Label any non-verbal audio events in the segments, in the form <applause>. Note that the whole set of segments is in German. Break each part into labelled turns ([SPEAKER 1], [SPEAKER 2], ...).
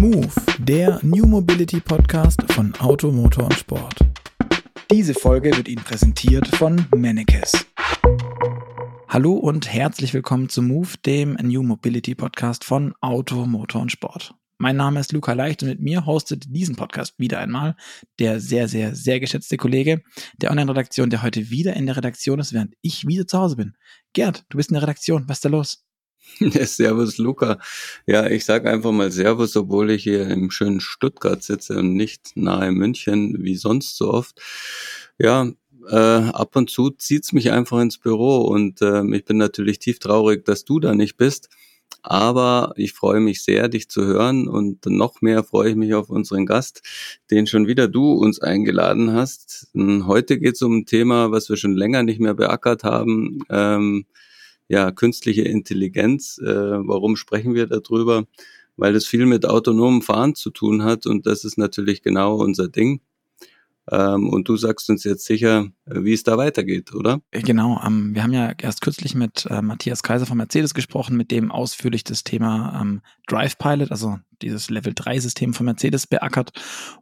[SPEAKER 1] Move, der New Mobility Podcast von Auto, Motor und Sport. Diese Folge wird Ihnen präsentiert von Mannekes. Hallo und herzlich willkommen zu Move, dem New Mobility Podcast von Auto, Motor und Sport. Mein Name ist Luca Leicht und mit mir hostet diesen Podcast wieder einmal der sehr, sehr, sehr geschätzte Kollege der Online-Redaktion, der heute wieder in der Redaktion ist, während ich wieder zu Hause bin. Gerd, du bist in der Redaktion. Was ist da los? <laughs>
[SPEAKER 2] Servus, Luca. Ja, ich sage einfach mal Servus, obwohl ich hier im schönen Stuttgart sitze und nicht nahe München, wie sonst so oft. Ja, äh, ab und zu zieht's mich einfach ins Büro und äh, ich bin natürlich tief traurig, dass du da nicht bist. Aber ich freue mich sehr, dich zu hören und noch mehr freue ich mich auf unseren Gast, den schon wieder du uns eingeladen hast. Heute geht es um ein Thema, was wir schon länger nicht mehr beackert haben. Ähm, ja, künstliche Intelligenz. Äh, warum sprechen wir darüber? Weil das viel mit autonomem Fahren zu tun hat und das ist natürlich genau unser Ding. Ähm, und du sagst uns jetzt sicher, äh, wie es da weitergeht, oder?
[SPEAKER 1] Äh, genau. Ähm, wir haben ja erst kürzlich mit äh, Matthias Kaiser von Mercedes gesprochen, mit dem ausführlich das Thema ähm, Drive Pilot, also dieses Level 3 System von Mercedes beackert.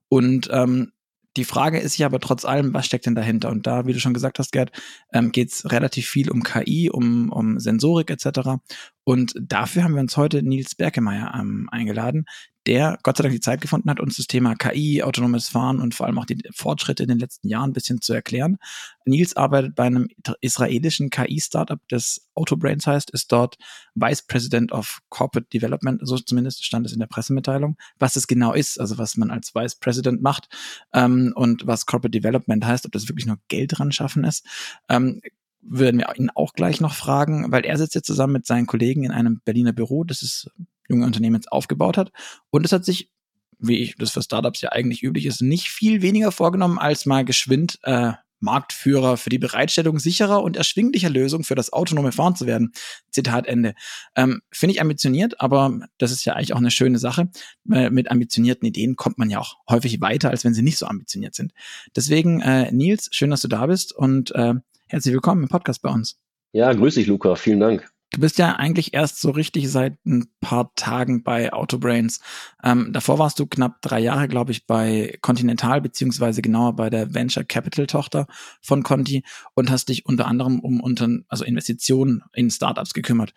[SPEAKER 1] Und ähm, die Frage ist ja aber trotz allem, was steckt denn dahinter? Und da, wie du schon gesagt hast, Gerd, ähm, geht es relativ viel um KI, um, um Sensorik etc. Und dafür haben wir uns heute Nils Berkemeyer ähm, eingeladen, der Gott sei Dank die Zeit gefunden hat, uns das Thema KI, autonomes Fahren und vor allem auch die Fortschritte in den letzten Jahren ein bisschen zu erklären. Nils arbeitet bei einem israelischen KI-Startup, das Autobrains heißt, ist dort Vice President of Corporate Development, so zumindest stand es in der Pressemitteilung, was es genau ist, also was man als Vice President macht ähm, und was Corporate Development heißt, ob das wirklich nur Geld dran schaffen ist. Ähm, würden wir ihn auch gleich noch fragen, weil er sitzt jetzt zusammen mit seinen Kollegen in einem Berliner Büro, das es junge Unternehmen jetzt aufgebaut hat. Und es hat sich, wie ich das für Startups ja eigentlich üblich ist, nicht viel weniger vorgenommen, als mal geschwind äh, Marktführer für die Bereitstellung sicherer und erschwinglicher Lösungen für das autonome Fahren zu werden. Zitat Ende. Ähm, Finde ich ambitioniert, aber das ist ja eigentlich auch eine schöne Sache. Äh, mit ambitionierten Ideen kommt man ja auch häufig weiter, als wenn sie nicht so ambitioniert sind. Deswegen, äh, Nils, schön, dass du da bist und äh, herzlich willkommen im Podcast bei uns.
[SPEAKER 3] Ja, grüß dich, Luca. Vielen Dank.
[SPEAKER 1] Du bist ja eigentlich erst so richtig seit ein paar Tagen bei Autobrains. Ähm, davor warst du knapp drei Jahre, glaube ich, bei Continental, beziehungsweise genauer bei der Venture Capital Tochter von Conti und hast dich unter anderem um unter, also Investitionen in Startups gekümmert.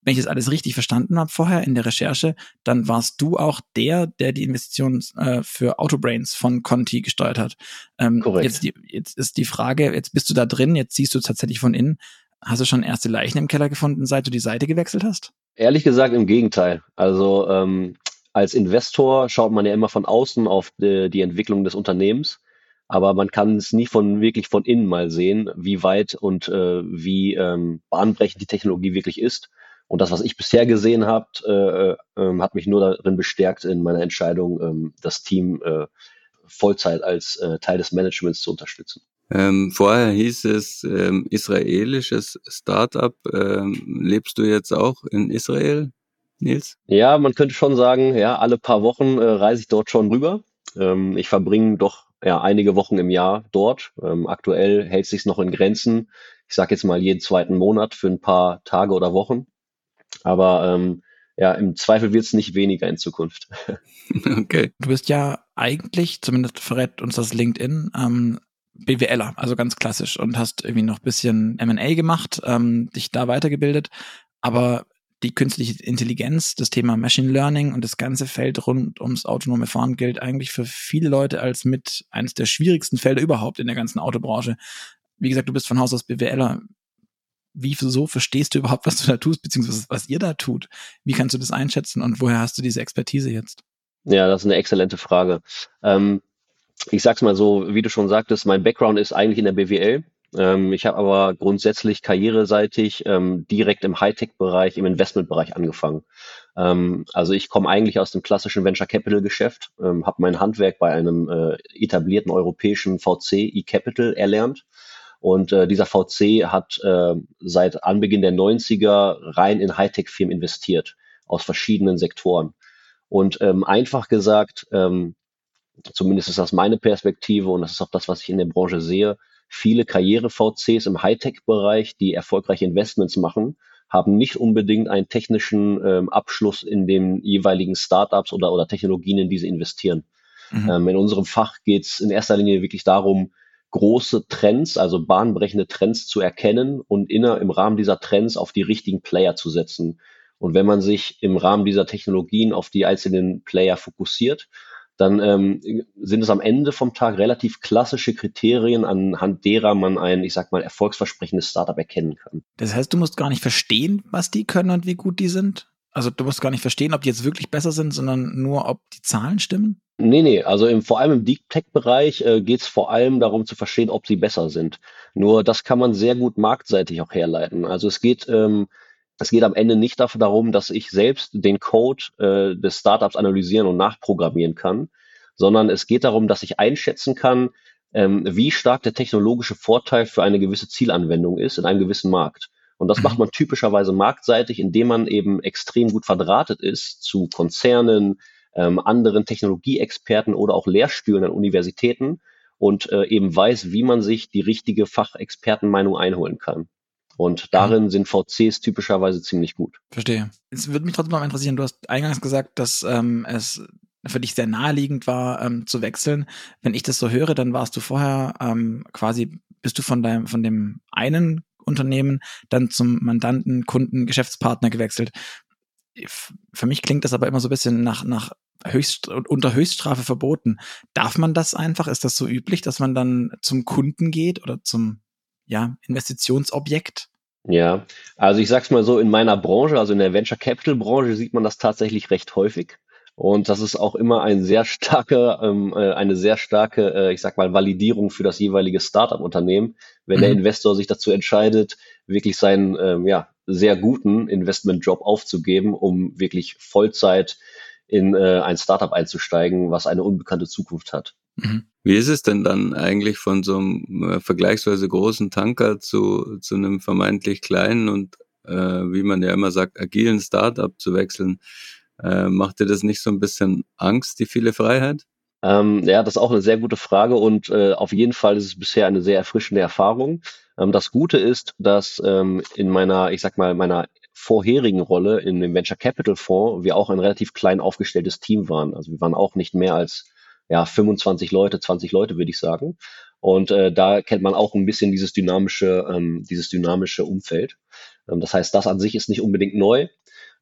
[SPEAKER 1] Wenn ich das alles richtig verstanden habe vorher in der Recherche, dann warst du auch der, der die Investitionen äh, für Autobrains von Conti gesteuert hat. Ähm, Korrekt. Jetzt, jetzt ist die Frage, jetzt bist du da drin, jetzt siehst du tatsächlich von innen. Hast du schon erste Leichen im Keller gefunden, seit du die Seite gewechselt hast?
[SPEAKER 3] Ehrlich gesagt im Gegenteil. Also ähm, als Investor schaut man ja immer von außen auf die, die Entwicklung des Unternehmens, aber man kann es nie von wirklich von innen mal sehen, wie weit und äh, wie ähm, bahnbrechend die Technologie wirklich ist. Und das, was ich bisher gesehen habe, äh, äh, hat mich nur darin bestärkt in meiner Entscheidung, äh, das Team äh, Vollzeit als äh, Teil des Managements zu unterstützen.
[SPEAKER 2] Ähm, vorher hieß es ähm, israelisches Startup. Ähm, lebst du jetzt auch in Israel, Nils?
[SPEAKER 3] Ja, man könnte schon sagen, ja, alle paar Wochen äh, reise ich dort schon rüber. Ähm, ich verbringe doch ja, einige Wochen im Jahr dort. Ähm, aktuell hält sich noch in Grenzen. Ich sage jetzt mal jeden zweiten Monat für ein paar Tage oder Wochen. Aber ähm, ja, im Zweifel wird es nicht weniger in Zukunft. <laughs>
[SPEAKER 1] Okay. Du bist ja eigentlich, zumindest verrät uns das LinkedIn, ähm, BWLer, also ganz klassisch und hast irgendwie noch bisschen M&A gemacht, ähm, dich da weitergebildet, aber die künstliche Intelligenz, das Thema Machine Learning und das ganze Feld rund ums autonome Fahren gilt eigentlich für viele Leute als mit eines der schwierigsten Felder überhaupt in der ganzen Autobranche. Wie gesagt, du bist von Haus aus BWLer. Wie so verstehst du überhaupt, was du da tust, beziehungsweise was ihr da tut? Wie kannst du das einschätzen und woher hast du diese Expertise jetzt?
[SPEAKER 3] Ja, das ist eine exzellente Frage. Ähm, ich sag's mal so, wie du schon sagtest, mein Background ist eigentlich in der BWL. Ähm, ich habe aber grundsätzlich karriereseitig ähm, direkt im Hightech-Bereich, im Investmentbereich angefangen. Ähm, also ich komme eigentlich aus dem klassischen Venture Capital Geschäft, ähm, habe mein Handwerk bei einem äh, etablierten europäischen VC eCapital erlernt. Und äh, dieser VC hat äh, seit Anbeginn der 90er rein in Hightech-Firmen investiert, aus verschiedenen Sektoren. Und ähm, einfach gesagt, ähm, zumindest ist das meine Perspektive und das ist auch das, was ich in der Branche sehe, viele Karriere-VCs im Hightech-Bereich, die erfolgreiche Investments machen, haben nicht unbedingt einen technischen ähm, Abschluss in den jeweiligen Startups oder, oder Technologien, in die sie investieren. Mhm. Ähm, in unserem Fach geht es in erster Linie wirklich darum, große Trends, also bahnbrechende Trends zu erkennen und inner, im Rahmen dieser Trends auf die richtigen Player zu setzen. Und wenn man sich im Rahmen dieser Technologien auf die einzelnen Player fokussiert, dann ähm, sind es am Ende vom Tag relativ klassische Kriterien, anhand derer man ein, ich sag mal, erfolgsversprechendes Startup erkennen kann.
[SPEAKER 1] Das heißt, du musst gar nicht verstehen, was die können und wie gut die sind? Also du musst gar nicht verstehen, ob die jetzt wirklich besser sind, sondern nur, ob die Zahlen stimmen?
[SPEAKER 3] Nee, nee, also im, vor allem im Deep Tech-Bereich äh, geht es vor allem darum zu verstehen, ob sie besser sind. Nur das kann man sehr gut marktseitig auch herleiten. Also es geht ähm, es geht am Ende nicht dafür darum, dass ich selbst den Code äh, des Startups analysieren und nachprogrammieren kann, sondern es geht darum, dass ich einschätzen kann, ähm, wie stark der technologische Vorteil für eine gewisse Zielanwendung ist in einem gewissen Markt. Und das macht mhm. man typischerweise marktseitig, indem man eben extrem gut verdrahtet ist zu Konzernen, ähm, anderen Technologieexperten oder auch Lehrstühlen an Universitäten und äh, eben weiß, wie man sich die richtige Fachexpertenmeinung einholen kann. Und darin sind VCs typischerweise ziemlich gut.
[SPEAKER 1] Verstehe. Es würde mich trotzdem noch interessieren, du hast eingangs gesagt, dass ähm, es für dich sehr naheliegend war, ähm, zu wechseln. Wenn ich das so höre, dann warst du vorher ähm, quasi, bist du von deinem, von dem einen Unternehmen dann zum Mandanten, Kunden, Geschäftspartner gewechselt. Für mich klingt das aber immer so ein bisschen nach, nach Höchst, unter Höchststrafe verboten. Darf man das einfach? Ist das so üblich, dass man dann zum Kunden geht oder zum ja, Investitionsobjekt?
[SPEAKER 3] Ja, also ich sag's mal so, in meiner Branche, also in der Venture Capital Branche, sieht man das tatsächlich recht häufig. Und das ist auch immer ein sehr starke, ähm, äh, eine sehr starke, äh, ich sag mal, Validierung für das jeweilige Startup-Unternehmen, wenn mhm. der Investor sich dazu entscheidet, wirklich seinen ähm, ja, sehr guten Investment-Job aufzugeben, um wirklich Vollzeit in äh, ein Startup einzusteigen, was eine unbekannte Zukunft hat.
[SPEAKER 2] Mhm. Wie ist es denn dann eigentlich von so einem äh, vergleichsweise großen Tanker zu, zu einem vermeintlich kleinen und, äh, wie man ja immer sagt, agilen Startup zu wechseln? Äh, macht dir das nicht so ein bisschen Angst, die viele Freiheit?
[SPEAKER 3] Ähm, ja, das ist auch eine sehr gute Frage und äh, auf jeden Fall ist es bisher eine sehr erfrischende Erfahrung. Ähm, das Gute ist, dass ähm, in meiner, ich sag mal, meiner vorherigen Rolle in dem Venture Capital Fonds wir auch ein relativ klein aufgestelltes Team waren. Also wir waren auch nicht mehr als ja, 25 Leute, 20 Leute, würde ich sagen. Und äh, da kennt man auch ein bisschen dieses dynamische, ähm, dieses dynamische Umfeld. Ähm, das heißt, das an sich ist nicht unbedingt neu.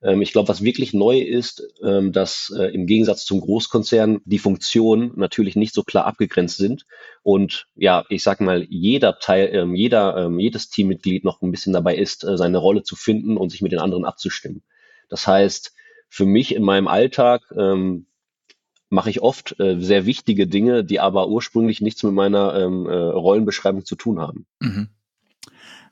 [SPEAKER 3] Ähm, ich glaube, was wirklich neu ist, ähm, dass äh, im Gegensatz zum Großkonzern die Funktionen natürlich nicht so klar abgegrenzt sind und ja, ich sag mal, jeder Teil, ähm, jeder, ähm, jedes Teammitglied noch ein bisschen dabei ist, äh, seine Rolle zu finden und sich mit den anderen abzustimmen. Das heißt, für mich in meinem Alltag ähm, mache ich oft äh, sehr wichtige Dinge, die aber ursprünglich nichts mit meiner ähm, äh, Rollenbeschreibung zu tun haben. Mhm.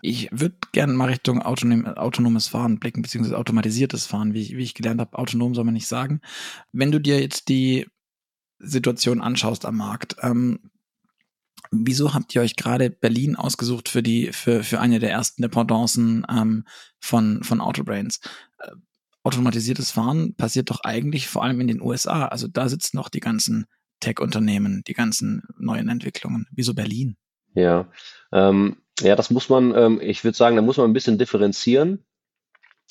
[SPEAKER 1] Ich würde gerne mal Richtung autonom, autonomes Fahren blicken, beziehungsweise automatisiertes Fahren, wie, wie ich gelernt habe. Autonom soll man nicht sagen. Wenn du dir jetzt die Situation anschaust am Markt, ähm, wieso habt ihr euch gerade Berlin ausgesucht für die, für, für eine der ersten Dependancen ähm, von, von Autobrains? Automatisiertes Fahren passiert doch eigentlich vor allem in den USA. Also da sitzen noch die ganzen Tech-Unternehmen, die ganzen neuen Entwicklungen. Wieso Berlin?
[SPEAKER 3] Ja, ähm, ja, das muss man, ähm, ich würde sagen, da muss man ein bisschen differenzieren.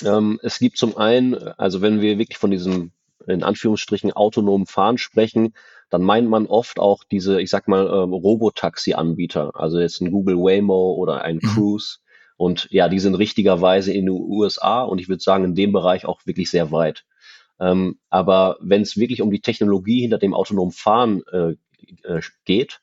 [SPEAKER 3] Ähm, es gibt zum einen, also wenn wir wirklich von diesem in Anführungsstrichen autonomen Fahren sprechen, dann meint man oft auch diese, ich sag mal, ähm, Robotaxi-Anbieter, also jetzt ein Google Waymo oder ein mhm. Und ja, die sind richtigerweise in den USA und ich würde sagen, in dem Bereich auch wirklich sehr weit. Ähm, aber wenn es wirklich um die Technologie hinter dem autonomen Fahren äh, äh, geht,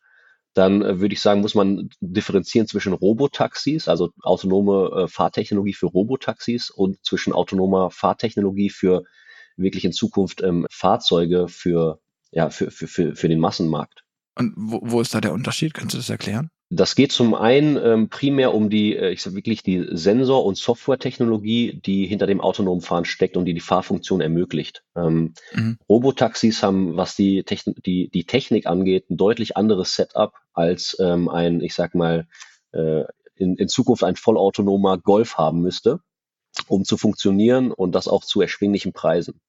[SPEAKER 3] dann äh, würde ich sagen, muss man differenzieren zwischen Robotaxis, also autonome äh, Fahrtechnologie für Robotaxis und zwischen autonomer Fahrtechnologie für wirklich in Zukunft ähm, Fahrzeuge für, ja, für, für, für, für den Massenmarkt.
[SPEAKER 1] Und wo, wo ist da der Unterschied? Kannst du das erklären?
[SPEAKER 3] Das geht zum einen ähm, primär um die, äh, ich sag wirklich die Sensor- und Softwaretechnologie, die hinter dem autonomen Fahren steckt und die die Fahrfunktion ermöglicht. Ähm, mhm. Robotaxis haben, was die, Techn die, die Technik angeht, ein deutlich anderes Setup als ähm, ein, ich sag mal, äh, in, in Zukunft ein vollautonomer Golf haben müsste, um zu funktionieren und das auch zu erschwinglichen Preisen.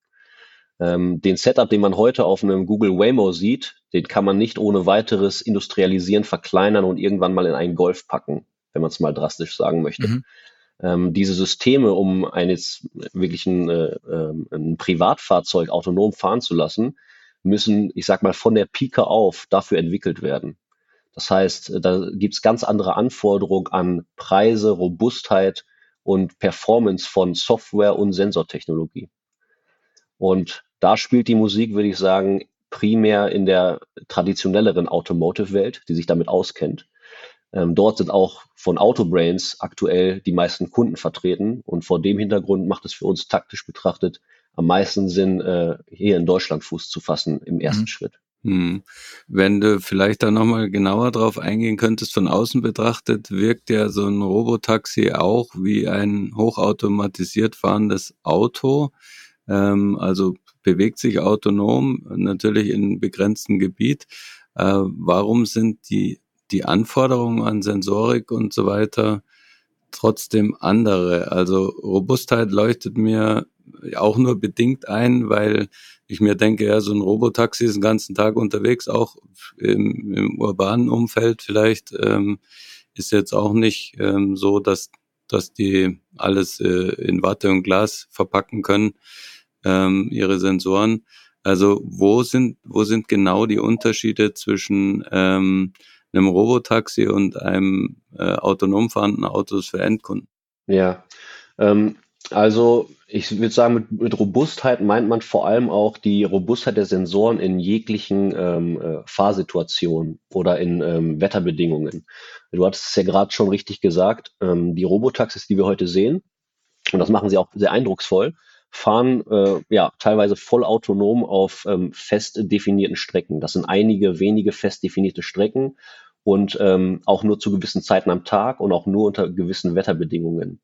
[SPEAKER 3] Ähm, den Setup, den man heute auf einem Google Waymo sieht, den kann man nicht ohne weiteres industrialisieren, verkleinern und irgendwann mal in einen Golf packen, wenn man es mal drastisch sagen möchte. Mhm. Ähm, diese Systeme, um eines wirklichen äh, äh, ein Privatfahrzeug autonom fahren zu lassen, müssen, ich sag mal, von der Pike auf dafür entwickelt werden. Das heißt, da gibt's ganz andere Anforderungen an Preise, Robustheit und Performance von Software und Sensortechnologie. Und da spielt die Musik, würde ich sagen, primär in der traditionelleren Automotive-Welt, die sich damit auskennt. Ähm, dort sind auch von Autobrains aktuell die meisten Kunden vertreten und vor dem Hintergrund macht es für uns taktisch betrachtet am meisten Sinn, äh, hier in Deutschland Fuß zu fassen im ersten mhm. Schritt.
[SPEAKER 2] Hm. Wenn du vielleicht da nochmal genauer drauf eingehen könntest, von außen betrachtet, wirkt ja so ein Robotaxi auch wie ein hochautomatisiert fahrendes Auto. Ähm, also bewegt sich autonom, natürlich in begrenztem Gebiet. Äh, warum sind die, die Anforderungen an Sensorik und so weiter trotzdem andere? Also Robustheit leuchtet mir auch nur bedingt ein, weil ich mir denke, ja, so ein Robotaxi ist den ganzen Tag unterwegs, auch im, im urbanen Umfeld vielleicht, ähm, ist jetzt auch nicht ähm, so, dass, dass die alles äh, in Watte und Glas verpacken können ähm, ihre Sensoren. Also wo sind, wo sind genau die Unterschiede zwischen ähm, einem Robotaxi und einem äh, autonom fahrenden Autos für Endkunden?
[SPEAKER 3] Ja, ähm, also ich würde sagen, mit, mit Robustheit meint man vor allem auch die Robustheit der Sensoren in jeglichen ähm, äh, Fahrsituationen oder in ähm, Wetterbedingungen. Du hattest es ja gerade schon richtig gesagt, ähm, die Robotaxis, die wir heute sehen, und das machen sie auch sehr eindrucksvoll, fahren äh, ja teilweise vollautonom auf ähm, fest definierten Strecken. Das sind einige wenige fest definierte Strecken und ähm, auch nur zu gewissen Zeiten am Tag und auch nur unter gewissen Wetterbedingungen.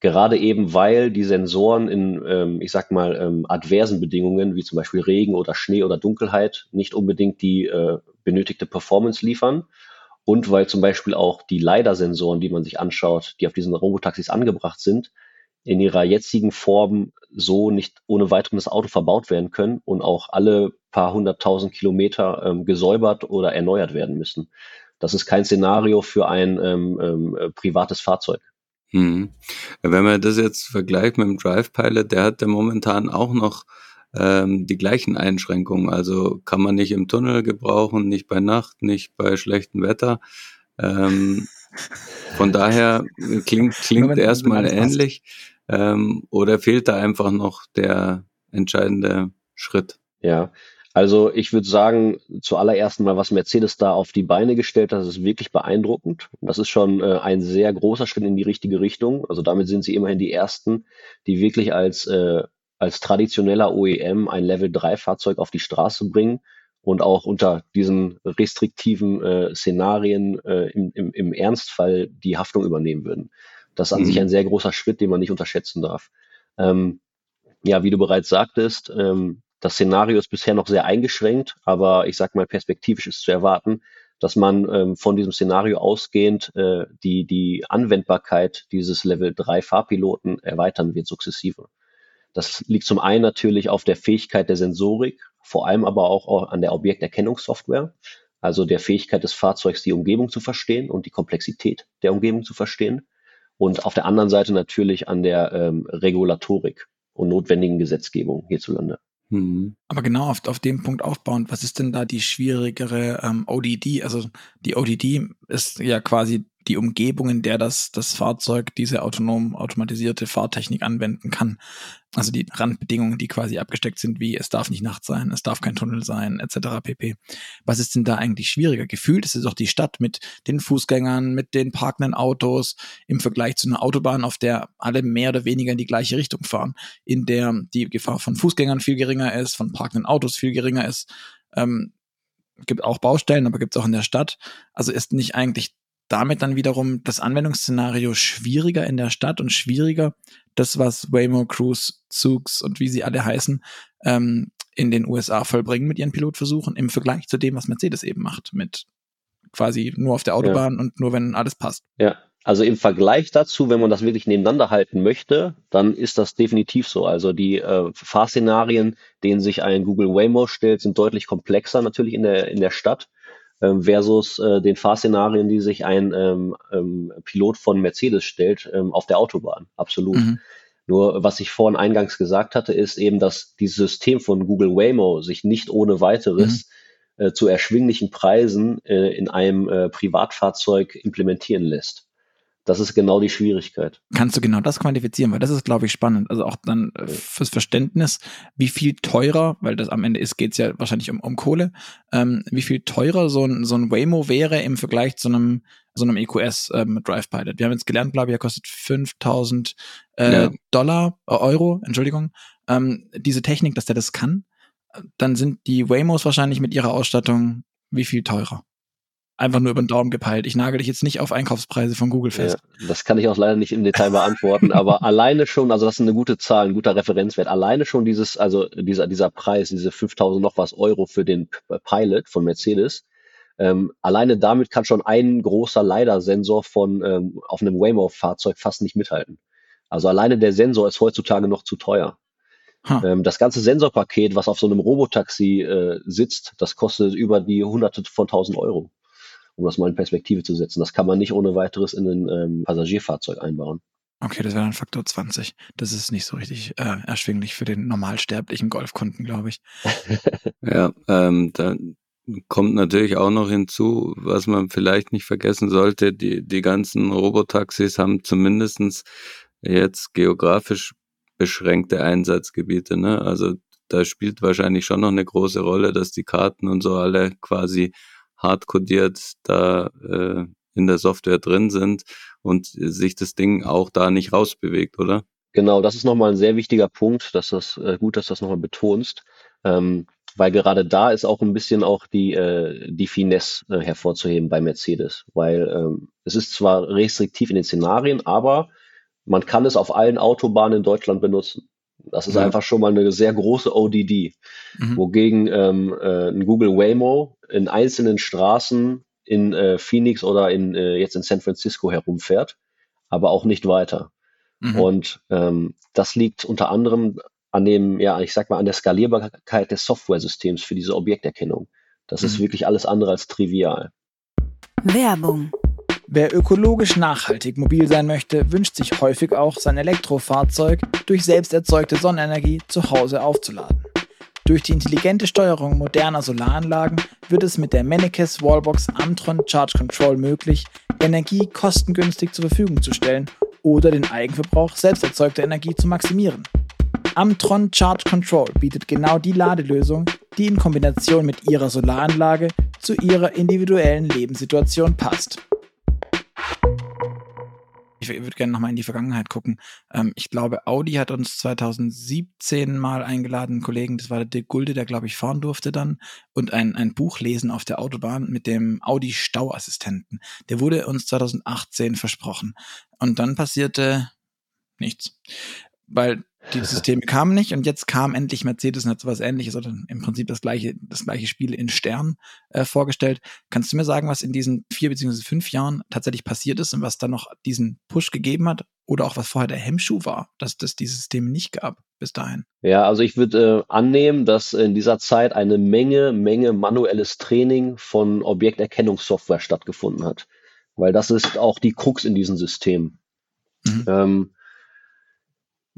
[SPEAKER 3] Gerade eben, weil die Sensoren in, ähm, ich sag mal, ähm, adversen Bedingungen, wie zum Beispiel Regen oder Schnee oder Dunkelheit, nicht unbedingt die äh, benötigte Performance liefern. Und weil zum Beispiel auch die LiDAR-Sensoren, die man sich anschaut, die auf diesen Robotaxis angebracht sind, in ihrer jetzigen Form so nicht ohne weiteres Auto verbaut werden können und auch alle paar hunderttausend Kilometer ähm, gesäubert oder erneuert werden müssen. Das ist kein Szenario für ein ähm, ähm, äh, privates Fahrzeug.
[SPEAKER 2] Hm. Wenn man das jetzt vergleicht mit dem Drive Pilot, der hat ja momentan auch noch ähm, die gleichen Einschränkungen. Also kann man nicht im Tunnel gebrauchen, nicht bei Nacht, nicht bei schlechtem Wetter. Ähm, von daher <laughs> klingt, klingt erstmal ähnlich. Ähm, oder fehlt da einfach noch der entscheidende Schritt?
[SPEAKER 3] Ja, also ich würde sagen, zuallererst mal, was Mercedes da auf die Beine gestellt hat, ist wirklich beeindruckend. Das ist schon äh, ein sehr großer Schritt in die richtige Richtung. Also damit sind sie immerhin die Ersten, die wirklich als, äh, als traditioneller OEM ein Level 3 Fahrzeug auf die Straße bringen und auch unter diesen restriktiven äh, Szenarien äh, im, im, im Ernstfall die Haftung übernehmen würden. Das ist an mhm. sich ein sehr großer Schritt, den man nicht unterschätzen darf. Ähm, ja, wie du bereits sagtest, ähm, das Szenario ist bisher noch sehr eingeschränkt, aber ich sag mal, perspektivisch ist zu erwarten, dass man ähm, von diesem Szenario ausgehend äh, die, die Anwendbarkeit dieses Level 3 Fahrpiloten erweitern wird sukzessive. Das liegt zum einen natürlich auf der Fähigkeit der Sensorik, vor allem aber auch an der Objekterkennungssoftware, also der Fähigkeit des Fahrzeugs, die Umgebung zu verstehen und die Komplexität der Umgebung zu verstehen und auf der anderen Seite natürlich an der ähm, Regulatorik und notwendigen Gesetzgebung hierzulande.
[SPEAKER 1] Mhm. Aber genau auf, auf dem Punkt aufbauend, was ist denn da die schwierigere ähm, ODD? Also die ODD ist ja quasi die Umgebung, in der das, das Fahrzeug diese autonom automatisierte Fahrtechnik anwenden kann. Also die Randbedingungen, die quasi abgesteckt sind, wie es darf nicht Nacht sein, es darf kein Tunnel sein, etc. pp. Was ist denn da eigentlich schwieriger? Gefühlt ist es doch die Stadt mit den Fußgängern, mit den parkenden Autos im Vergleich zu einer Autobahn, auf der alle mehr oder weniger in die gleiche Richtung fahren, in der die Gefahr von Fußgängern viel geringer ist, von parkenden Autos viel geringer ist. Ähm, gibt auch Baustellen, aber gibt es auch in der Stadt. Also ist nicht eigentlich damit dann wiederum das Anwendungsszenario schwieriger in der Stadt und schwieriger, das, was Waymo, Cruise, Zoox und wie sie alle heißen, ähm, in den USA vollbringen mit ihren Pilotversuchen, im Vergleich zu dem, was Mercedes eben macht, mit quasi nur auf der Autobahn ja. und nur wenn alles passt.
[SPEAKER 3] Ja, also im Vergleich dazu, wenn man das wirklich nebeneinander halten möchte, dann ist das definitiv so. Also die äh, Fahrszenarien, denen sich ein Google Waymo stellt, sind deutlich komplexer natürlich in der, in der Stadt versus äh, den Fahrszenarien, die sich ein ähm, ähm, Pilot von Mercedes stellt ähm, auf der Autobahn. Absolut. Mhm. Nur was ich vorhin eingangs gesagt hatte, ist eben, dass dieses System von Google Waymo sich nicht ohne weiteres mhm. äh, zu erschwinglichen Preisen äh, in einem äh, Privatfahrzeug implementieren lässt. Das ist genau die Schwierigkeit.
[SPEAKER 1] Kannst du genau das quantifizieren? Weil das ist, glaube ich, spannend. Also auch dann äh, fürs Verständnis, wie viel teurer, weil das am Ende ist, geht es ja wahrscheinlich um, um Kohle, ähm, wie viel teurer so ein, so ein Waymo wäre im Vergleich zu einem so einem EQS ähm, Drive Pilot. Wir haben jetzt gelernt, glaube ich, er kostet 5000 äh, ja. Dollar, äh, Euro, Entschuldigung, ähm, diese Technik, dass der das kann. Dann sind die Waymos wahrscheinlich mit ihrer Ausstattung wie viel teurer? Einfach nur über den Daumen gepeilt. Ich nagel dich jetzt nicht auf Einkaufspreise von Google fest.
[SPEAKER 3] Ja, das kann ich auch leider nicht im Detail beantworten, aber <laughs> alleine schon, also das ist eine gute Zahl, ein guter Referenzwert. Alleine schon dieses, also dieser, dieser Preis, diese 5000 noch was Euro für den Pilot von Mercedes, ähm, alleine damit kann schon ein großer LiDAR-Sensor von ähm, auf einem Waymo-Fahrzeug fast nicht mithalten. Also alleine der Sensor ist heutzutage noch zu teuer. Huh. Ähm, das ganze Sensorpaket, was auf so einem Robotaxi äh, sitzt, das kostet über die Hunderte von tausend Euro um das mal in Perspektive zu setzen. Das kann man nicht ohne weiteres in ein ähm, Passagierfahrzeug einbauen.
[SPEAKER 1] Okay, das wäre dann Faktor 20. Das ist nicht so richtig äh, erschwinglich für den normalsterblichen Golfkunden, glaube ich. <laughs>
[SPEAKER 2] ja, ähm, da kommt natürlich auch noch hinzu, was man vielleicht nicht vergessen sollte, die, die ganzen Robotaxis haben zumindestens jetzt geografisch beschränkte Einsatzgebiete. Ne? Also da spielt wahrscheinlich schon noch eine große Rolle, dass die Karten und so alle quasi hardcodiert da äh, in der Software drin sind und sich das Ding auch da nicht rausbewegt, oder?
[SPEAKER 3] Genau, das ist nochmal ein sehr wichtiger Punkt, dass das äh, gut, dass du das nochmal betonst, ähm, weil gerade da ist auch ein bisschen auch die, äh, die Finesse äh, hervorzuheben bei Mercedes, weil ähm, es ist zwar restriktiv in den Szenarien, aber man kann es auf allen Autobahnen in Deutschland benutzen. Das ist ja. einfach schon mal eine sehr große ODD. Mhm. Wogegen ähm, äh, ein Google Waymo in einzelnen Straßen in äh, Phoenix oder in, äh, jetzt in San Francisco herumfährt, aber auch nicht weiter. Mhm. Und ähm, das liegt unter anderem an dem, ja, ich sag mal, an der Skalierbarkeit des Softwaresystems für diese Objekterkennung. Das mhm. ist wirklich alles andere als trivial.
[SPEAKER 4] Werbung Wer ökologisch nachhaltig mobil sein möchte, wünscht sich häufig auch sein Elektrofahrzeug durch selbst erzeugte Sonnenenergie zu Hause aufzuladen. Durch die intelligente Steuerung moderner Solaranlagen wird es mit der Mennekes Wallbox Amtron Charge Control möglich, Energie kostengünstig zur Verfügung zu stellen oder den Eigenverbrauch selbst erzeugter Energie zu maximieren. Amtron Charge Control bietet genau die Ladelösung, die in Kombination mit ihrer Solaranlage zu ihrer individuellen Lebenssituation passt.
[SPEAKER 1] Ich würde gerne nochmal in die Vergangenheit gucken. Ähm, ich glaube, Audi hat uns 2017 mal eingeladen, einen Kollegen, das war der Dirk Gulde, der, glaube ich, fahren durfte dann, und ein, ein Buch lesen auf der Autobahn mit dem Audi Stauassistenten. Der wurde uns 2018 versprochen. Und dann passierte nichts. Weil die Systeme kamen nicht und jetzt kam endlich Mercedes und hat sowas ähnliches oder im Prinzip das gleiche, das gleiche Spiel in Stern äh, vorgestellt. Kannst du mir sagen, was in diesen vier beziehungsweise fünf Jahren tatsächlich passiert ist und was da noch diesen Push gegeben hat oder auch was vorher der Hemmschuh war, dass das diese Systeme nicht gab bis dahin?
[SPEAKER 3] Ja, also ich würde äh, annehmen, dass in dieser Zeit eine Menge, Menge manuelles Training von Objekterkennungssoftware stattgefunden hat. Weil das ist auch die Krux in diesem System. Mhm. Ähm,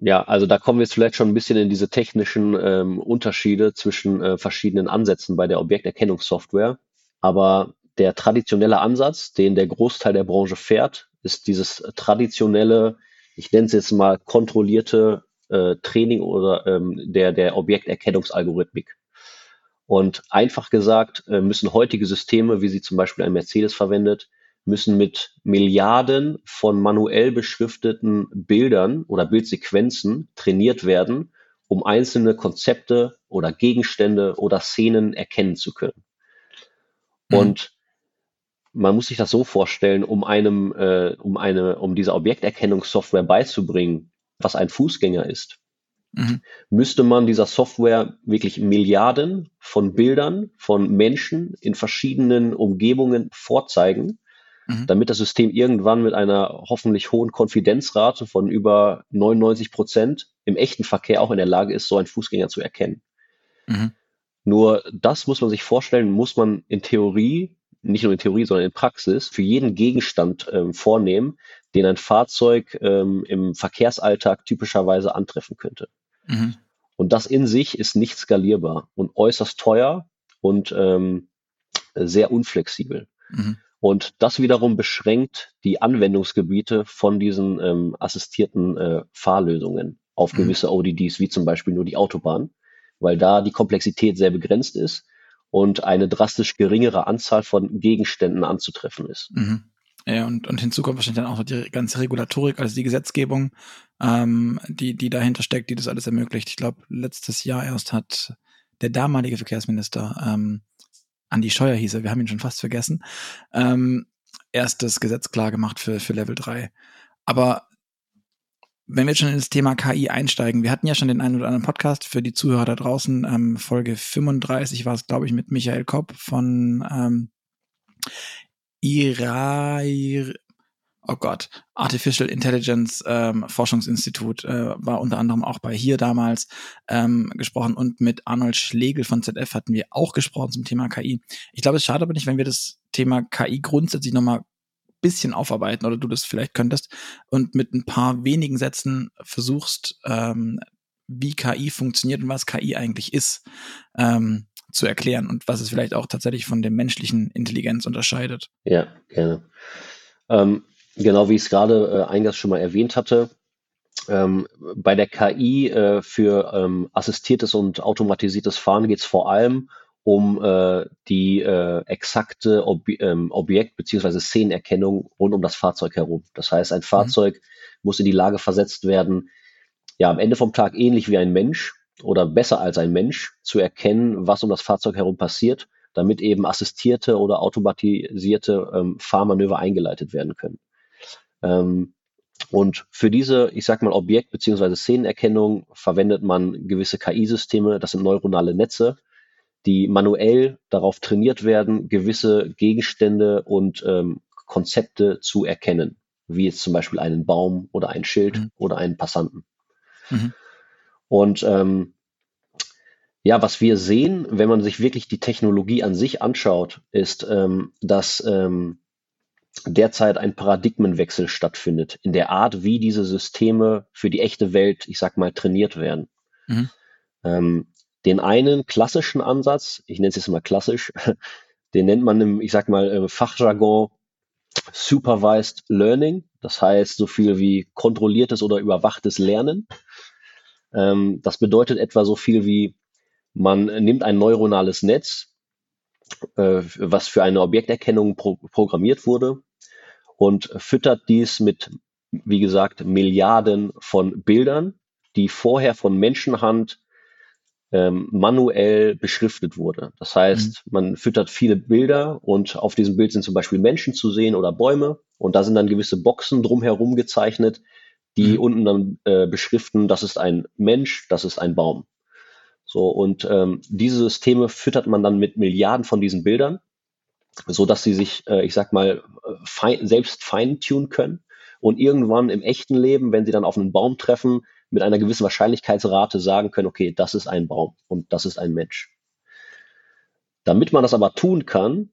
[SPEAKER 3] ja, also da kommen wir jetzt vielleicht schon ein bisschen in diese technischen ähm, Unterschiede zwischen äh, verschiedenen Ansätzen bei der Objekterkennungssoftware. Aber der traditionelle Ansatz, den der Großteil der Branche fährt, ist dieses traditionelle, ich nenne es jetzt mal kontrollierte äh, Training oder ähm, der, der Objekterkennungsalgorithmik. Und einfach gesagt äh, müssen heutige Systeme, wie sie zum Beispiel ein Mercedes verwendet, müssen mit Milliarden von manuell beschrifteten Bildern oder Bildsequenzen trainiert werden, um einzelne Konzepte oder Gegenstände oder Szenen erkennen zu können. Mhm. Und man muss sich das so vorstellen, um einem, äh, um eine, um dieser Objekterkennungssoftware beizubringen, was ein Fußgänger ist, mhm. müsste man dieser Software wirklich Milliarden von Bildern von Menschen in verschiedenen Umgebungen vorzeigen Mhm. damit das System irgendwann mit einer hoffentlich hohen Konfidenzrate von über 99 Prozent im echten Verkehr auch in der Lage ist, so einen Fußgänger zu erkennen. Mhm. Nur das muss man sich vorstellen, muss man in Theorie nicht nur in Theorie, sondern in Praxis für jeden Gegenstand ähm, vornehmen, den ein Fahrzeug ähm, im Verkehrsalltag typischerweise antreffen könnte. Mhm. Und das in sich ist nicht skalierbar und äußerst teuer und ähm, sehr unflexibel. Mhm. Und das wiederum beschränkt die Anwendungsgebiete von diesen ähm, assistierten äh, Fahrlösungen auf mhm. gewisse ODDs, wie zum Beispiel nur die Autobahn, weil da die Komplexität sehr begrenzt ist und eine drastisch geringere Anzahl von Gegenständen anzutreffen ist.
[SPEAKER 1] Mhm. Ja, und, und hinzu kommt wahrscheinlich dann auch die ganze Regulatorik, also die Gesetzgebung, ähm, die, die dahinter steckt, die das alles ermöglicht. Ich glaube, letztes Jahr erst hat der damalige Verkehrsminister, ähm, Andi Scheuer hieß er, wir haben ihn schon fast vergessen, ähm, erst das Gesetz klar gemacht für, für Level 3. Aber wenn wir jetzt schon in das Thema KI einsteigen, wir hatten ja schon den einen oder anderen Podcast für die Zuhörer da draußen, ähm, Folge 35 war es, glaube ich, mit Michael Kopp von ähm, Irair, oh Gott, Artificial Intelligence ähm, Forschungsinstitut, äh, war unter anderem auch bei hier damals ähm, gesprochen und mit Arnold Schlegel von ZF hatten wir auch gesprochen zum Thema KI. Ich glaube, es schade aber nicht, wenn wir das Thema KI grundsätzlich nochmal bisschen aufarbeiten oder du das vielleicht könntest und mit ein paar wenigen Sätzen versuchst, ähm, wie KI funktioniert und was KI eigentlich ist, ähm, zu erklären und was es vielleicht auch tatsächlich von der menschlichen Intelligenz unterscheidet.
[SPEAKER 3] Ja, gerne. Ähm, genau wie ich es gerade äh, eingangs schon mal erwähnt hatte, ähm, bei der KI äh, für ähm, assistiertes und automatisiertes Fahren geht es vor allem um äh, die äh, exakte Ob ähm, Objekt- bzw. Szenenerkennung rund um das Fahrzeug herum. Das heißt, ein mhm. Fahrzeug mhm. muss in die Lage versetzt werden, ja, am Ende vom Tag ähnlich wie ein Mensch oder besser als ein Mensch zu erkennen, was um das Fahrzeug herum passiert, damit eben assistierte oder automatisierte ähm, Fahrmanöver eingeleitet werden können. Ähm, und für diese, ich sag mal, Objekt- bzw. Szenenerkennung verwendet man gewisse KI-Systeme, das sind neuronale Netze, die manuell darauf trainiert werden, gewisse Gegenstände und ähm, Konzepte zu erkennen, wie jetzt zum Beispiel einen Baum oder ein Schild mhm. oder einen Passanten. Mhm. Und ähm, ja, was wir sehen, wenn man sich wirklich die Technologie an sich anschaut, ist, ähm, dass ähm, derzeit ein Paradigmenwechsel stattfindet in der Art, wie diese Systeme für die echte Welt, ich sag mal, trainiert werden. Mhm. Ähm, den einen klassischen Ansatz, ich nenne es jetzt mal klassisch, <laughs> den nennt man im, ich sag mal, im Fachjargon Supervised Learning. Das heißt so viel wie kontrolliertes oder überwachtes Lernen. Ähm, das bedeutet etwa so viel wie, man nimmt ein neuronales Netz, äh, was für eine Objekterkennung pro programmiert wurde und füttert dies mit, wie gesagt, Milliarden von Bildern, die vorher von Menschenhand ähm, manuell beschriftet wurde. Das heißt, mhm. man füttert viele Bilder und auf diesem Bild sind zum Beispiel Menschen zu sehen oder Bäume und da sind dann gewisse Boxen drumherum gezeichnet, die mhm. unten dann äh, beschriften, das ist ein Mensch, das ist ein Baum. So und ähm, diese Systeme füttert man dann mit Milliarden von diesen Bildern, so dass sie sich, äh, ich sag mal, fein, selbst feintunen können und irgendwann im echten Leben, wenn sie dann auf einen Baum treffen, mit einer gewissen Wahrscheinlichkeitsrate sagen können, okay, das ist ein Baum und das ist ein Mensch. Damit man das aber tun kann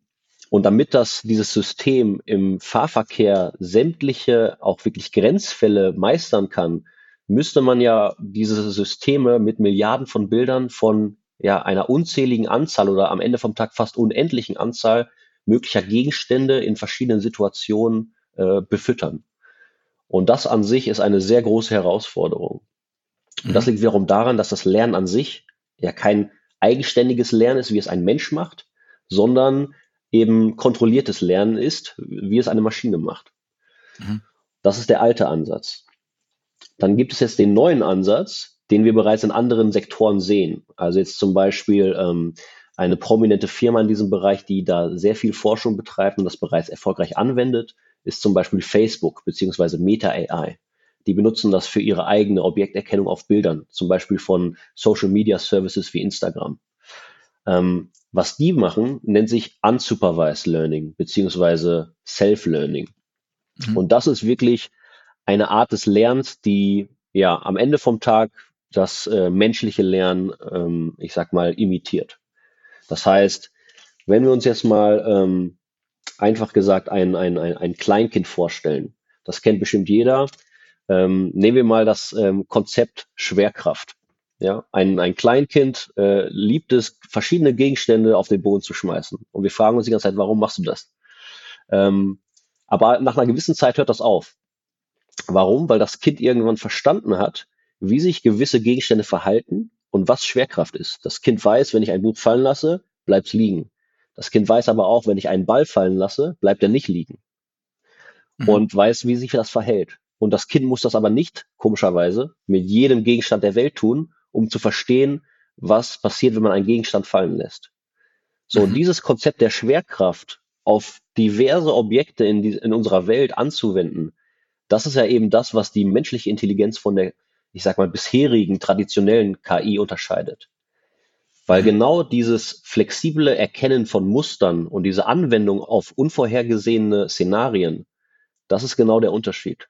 [SPEAKER 3] und damit das dieses System im Fahrverkehr sämtliche auch wirklich Grenzfälle meistern kann, müsste man ja diese Systeme mit Milliarden von Bildern von ja, einer unzähligen Anzahl oder am Ende vom Tag fast unendlichen Anzahl möglicher Gegenstände in verschiedenen Situationen äh, befüttern. Und das an sich ist eine sehr große Herausforderung. Und das mhm. liegt wiederum daran, dass das Lernen an sich ja kein eigenständiges Lernen ist, wie es ein Mensch macht, sondern eben kontrolliertes Lernen ist, wie es eine Maschine macht. Mhm. Das ist der alte Ansatz. Dann gibt es jetzt den neuen Ansatz, den wir bereits in anderen Sektoren sehen. Also jetzt zum Beispiel ähm, eine prominente Firma in diesem Bereich, die da sehr viel Forschung betreibt und das bereits erfolgreich anwendet, ist zum Beispiel Facebook beziehungsweise Meta AI. Die benutzen das für ihre eigene Objekterkennung auf Bildern, zum Beispiel von Social Media Services wie Instagram. Ähm, was die machen, nennt sich Unsupervised Learning beziehungsweise Self-Learning. Mhm. Und das ist wirklich eine Art des Lernens, die ja am Ende vom Tag das äh, menschliche Lernen, ähm, ich sag mal, imitiert. Das heißt, wenn wir uns jetzt mal ähm, einfach gesagt ein, ein, ein, ein Kleinkind vorstellen. Das kennt bestimmt jeder. Ähm, nehmen wir mal das ähm, Konzept Schwerkraft. Ja, ein, ein Kleinkind äh, liebt es, verschiedene Gegenstände auf den Boden zu schmeißen. Und wir fragen uns die ganze Zeit, warum machst du das? Ähm, aber nach einer gewissen Zeit hört das auf. Warum? Weil das Kind irgendwann verstanden hat, wie sich gewisse Gegenstände verhalten und was Schwerkraft ist. Das Kind weiß, wenn ich ein Buch fallen lasse, bleibt es liegen. Das Kind weiß aber auch, wenn ich einen Ball fallen lasse, bleibt er nicht liegen. Mhm. Und weiß, wie sich das verhält. Und das Kind muss das aber nicht, komischerweise, mit jedem Gegenstand der Welt tun, um zu verstehen, was passiert, wenn man einen Gegenstand fallen lässt. So, mhm. dieses Konzept der Schwerkraft auf diverse Objekte in, die, in unserer Welt anzuwenden, das ist ja eben das, was die menschliche Intelligenz von der, ich sag mal, bisherigen traditionellen KI unterscheidet. Weil mhm. genau dieses flexible Erkennen von Mustern und diese Anwendung auf unvorhergesehene Szenarien, das ist genau der Unterschied.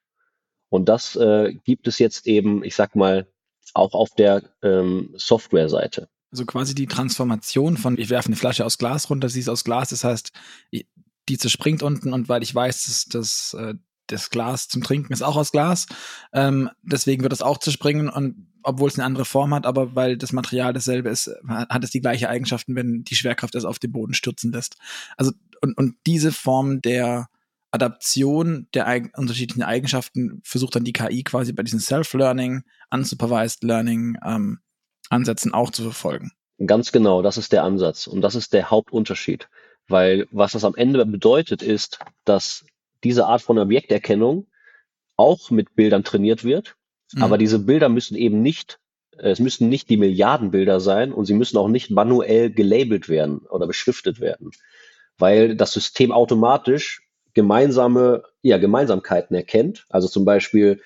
[SPEAKER 3] Und das äh, gibt es jetzt eben, ich sag mal, auch auf der ähm, Software-Seite.
[SPEAKER 1] Also quasi die Transformation von, ich werfe eine Flasche aus Glas runter, sie ist aus Glas, das heißt, die zerspringt unten und weil ich weiß, dass, dass äh, das Glas zum Trinken ist auch aus Glas, ähm, deswegen wird es auch zerspringen und obwohl es eine andere Form hat, aber weil das Material dasselbe ist, hat es die gleiche Eigenschaften, wenn die Schwerkraft es auf den Boden stürzen lässt. Also und, und diese Form der Adaption der eig unterschiedlichen Eigenschaften versucht dann die KI quasi bei diesen Self-Learning, Unsupervised Learning ähm, Ansätzen auch zu verfolgen.
[SPEAKER 3] Ganz genau, das ist der Ansatz und das ist der Hauptunterschied. Weil was das am Ende bedeutet, ist, dass diese Art von Objekterkennung auch mit Bildern trainiert wird, Mhm. Aber diese Bilder müssen eben nicht, äh, es müssen nicht die Milliardenbilder sein und sie müssen auch nicht manuell gelabelt werden oder beschriftet werden, weil das System automatisch gemeinsame, ja, Gemeinsamkeiten erkennt. Also zum Beispiel,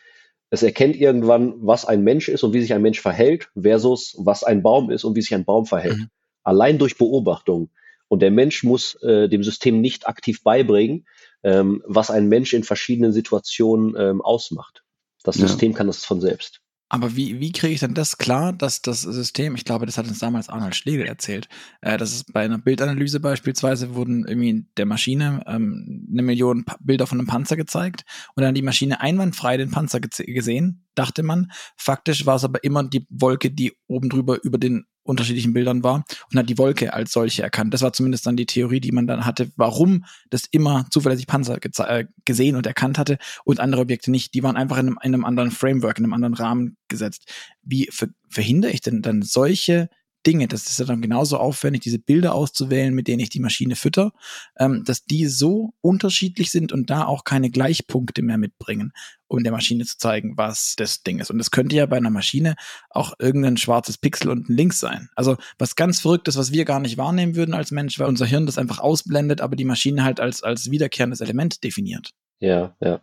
[SPEAKER 3] es erkennt irgendwann, was ein Mensch ist und wie sich ein Mensch verhält, versus was ein Baum ist und wie sich ein Baum verhält. Mhm. Allein durch Beobachtung. Und der Mensch muss äh, dem System nicht aktiv beibringen, ähm, was ein Mensch in verschiedenen Situationen ähm, ausmacht. Das System ja. kann das von selbst.
[SPEAKER 1] Aber wie, wie kriege ich denn das klar, dass das System, ich glaube, das hat uns damals Arnold Schlegel erzählt, äh, dass es bei einer Bildanalyse beispielsweise wurden irgendwie der Maschine ähm, eine Million pa Bilder von einem Panzer gezeigt und dann die Maschine einwandfrei den Panzer gesehen, dachte man. Faktisch war es aber immer die Wolke, die oben drüber über den unterschiedlichen Bildern war und hat die Wolke als solche erkannt. Das war zumindest dann die Theorie, die man dann hatte, warum das immer zuverlässig Panzer äh, gesehen und erkannt hatte und andere Objekte nicht. Die waren einfach in einem, in einem anderen Framework, in einem anderen Rahmen gesetzt. Wie ver verhindere ich denn dann solche Dinge, das ist ja dann genauso aufwendig, diese Bilder auszuwählen, mit denen ich die Maschine fütter, ähm, dass die so unterschiedlich sind und da auch keine Gleichpunkte mehr mitbringen, um der Maschine zu zeigen, was das Ding ist. Und das könnte ja bei einer Maschine auch irgendein schwarzes Pixel unten links sein. Also was ganz verrücktes, was wir gar nicht wahrnehmen würden als Mensch, weil unser Hirn das einfach ausblendet, aber die Maschine halt als, als wiederkehrendes Element definiert.
[SPEAKER 3] Ja, ja.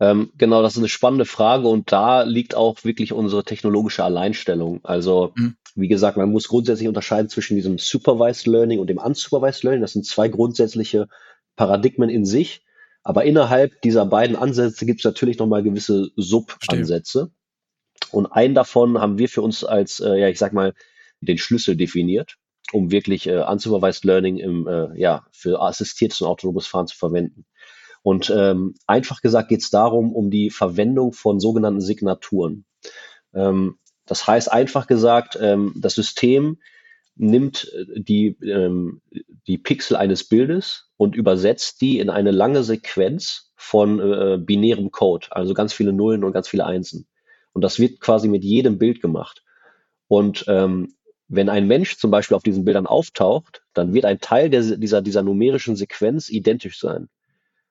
[SPEAKER 3] Ähm, genau, das ist eine spannende Frage und da liegt auch wirklich unsere technologische Alleinstellung. Also, mhm. Wie gesagt, man muss grundsätzlich unterscheiden zwischen diesem Supervised Learning und dem Unsupervised Learning. Das sind zwei grundsätzliche Paradigmen in sich. Aber innerhalb dieser beiden Ansätze gibt es natürlich nochmal gewisse Sub-Ansätze. Und einen davon haben wir für uns als, äh, ja, ich sag mal, den Schlüssel definiert, um wirklich äh, Unsupervised Learning im, äh, ja, für assistiertes und autonomes Fahren zu verwenden. Und ähm, einfach gesagt geht es darum, um die Verwendung von sogenannten Signaturen. Ähm, das heißt einfach gesagt, ähm, das System nimmt äh, die, ähm, die Pixel eines Bildes und übersetzt die in eine lange Sequenz von äh, binärem Code, also ganz viele Nullen und ganz viele Einsen. Und das wird quasi mit jedem Bild gemacht. Und ähm, wenn ein Mensch zum Beispiel auf diesen Bildern auftaucht, dann wird ein Teil der, dieser, dieser numerischen Sequenz identisch sein.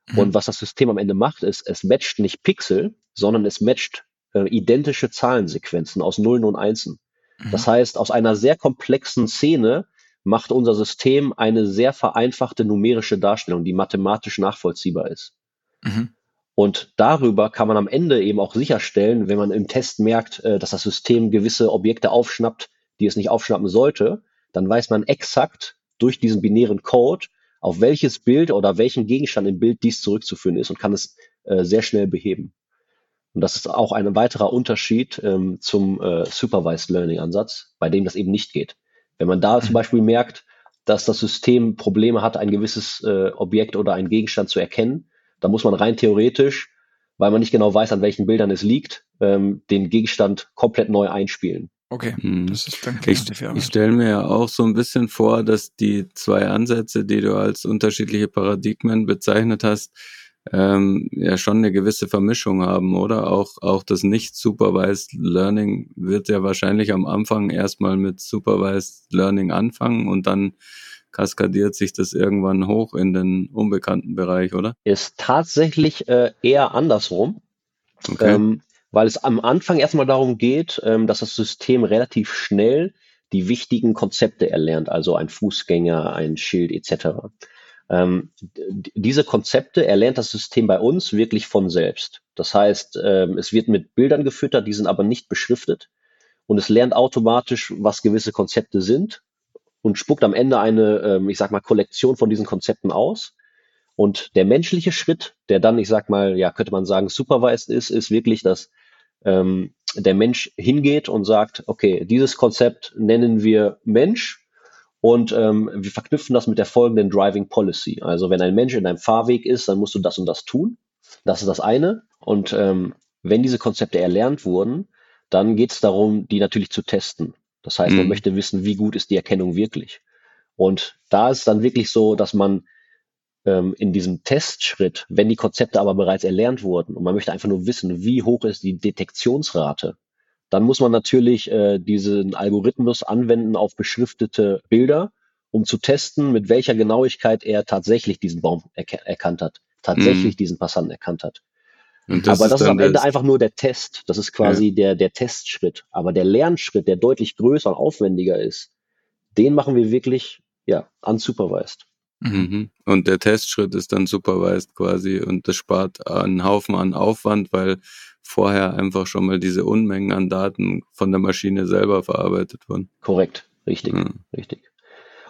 [SPEAKER 3] Mhm. Und was das System am Ende macht, ist, es matcht nicht Pixel, sondern es matcht äh, identische Zahlensequenzen aus Nullen und Einsen. Mhm. Das heißt, aus einer sehr komplexen Szene macht unser System eine sehr vereinfachte numerische Darstellung, die mathematisch nachvollziehbar ist. Mhm. Und darüber kann man am Ende eben auch sicherstellen, wenn man im Test merkt, äh, dass das System gewisse Objekte aufschnappt, die es nicht aufschnappen sollte, dann weiß man exakt durch diesen binären Code, auf welches Bild oder welchen Gegenstand im Bild dies zurückzuführen ist und kann es äh, sehr schnell beheben. Und das ist auch ein weiterer Unterschied ähm, zum äh, Supervised Learning Ansatz, bei dem das eben nicht geht. Wenn man da zum mhm. Beispiel merkt, dass das System Probleme hat, ein gewisses äh, Objekt oder einen Gegenstand zu erkennen, dann muss man rein theoretisch, weil man nicht genau weiß, an welchen Bildern es liegt, ähm, den Gegenstand komplett neu einspielen.
[SPEAKER 1] Okay,
[SPEAKER 2] hm. das ist dann Ich, ich stelle mir ja auch so ein bisschen vor, dass die zwei Ansätze, die du als unterschiedliche Paradigmen bezeichnet hast, ähm, ja schon eine gewisse Vermischung haben, oder? Auch, auch das nicht supervised Learning wird ja wahrscheinlich am Anfang erstmal mit supervised Learning anfangen und dann kaskadiert sich das irgendwann hoch in den unbekannten Bereich, oder?
[SPEAKER 3] Ist tatsächlich äh, eher andersrum. Okay. Ähm, weil es am Anfang erstmal darum geht, ähm, dass das System relativ schnell die wichtigen Konzepte erlernt, also ein Fußgänger, ein Schild etc. Ähm, diese Konzepte erlernt das System bei uns wirklich von selbst. Das heißt, ähm, es wird mit Bildern gefüttert, die sind aber nicht beschriftet und es lernt automatisch, was gewisse Konzepte sind und spuckt am Ende eine, ähm, ich sag mal, Kollektion von diesen Konzepten aus. Und der menschliche Schritt, der dann, ich sag mal, ja, könnte man sagen, supervised ist, ist wirklich, dass ähm, der Mensch hingeht und sagt, okay, dieses Konzept nennen wir Mensch und ähm, wir verknüpfen das mit der folgenden Driving Policy. Also wenn ein Mensch in einem Fahrweg ist, dann musst du das und das tun. Das ist das eine. Und ähm, wenn diese Konzepte erlernt wurden, dann geht es darum, die natürlich zu testen. Das heißt, man mhm. möchte wissen, wie gut ist die Erkennung wirklich. Und da ist dann wirklich so, dass man ähm, in diesem Testschritt, wenn die Konzepte aber bereits erlernt wurden und man möchte einfach nur wissen, wie hoch ist die Detektionsrate, dann muss man natürlich äh, diesen Algorithmus anwenden auf beschriftete Bilder, um zu testen, mit welcher Genauigkeit er tatsächlich diesen Baum erk erkannt hat, tatsächlich mhm. diesen Passanten erkannt hat. Das Aber das ist am Ende einfach nur der Test. Das ist quasi ja. der, der Testschritt. Aber der Lernschritt, der deutlich größer und aufwendiger ist, den machen wir wirklich, ja, unsupervised.
[SPEAKER 2] Mhm. Und der Testschritt ist dann supervised quasi und das spart einen Haufen an Aufwand, weil vorher einfach schon mal diese Unmengen an Daten von der Maschine selber verarbeitet wurden.
[SPEAKER 3] Korrekt, richtig, ja. richtig.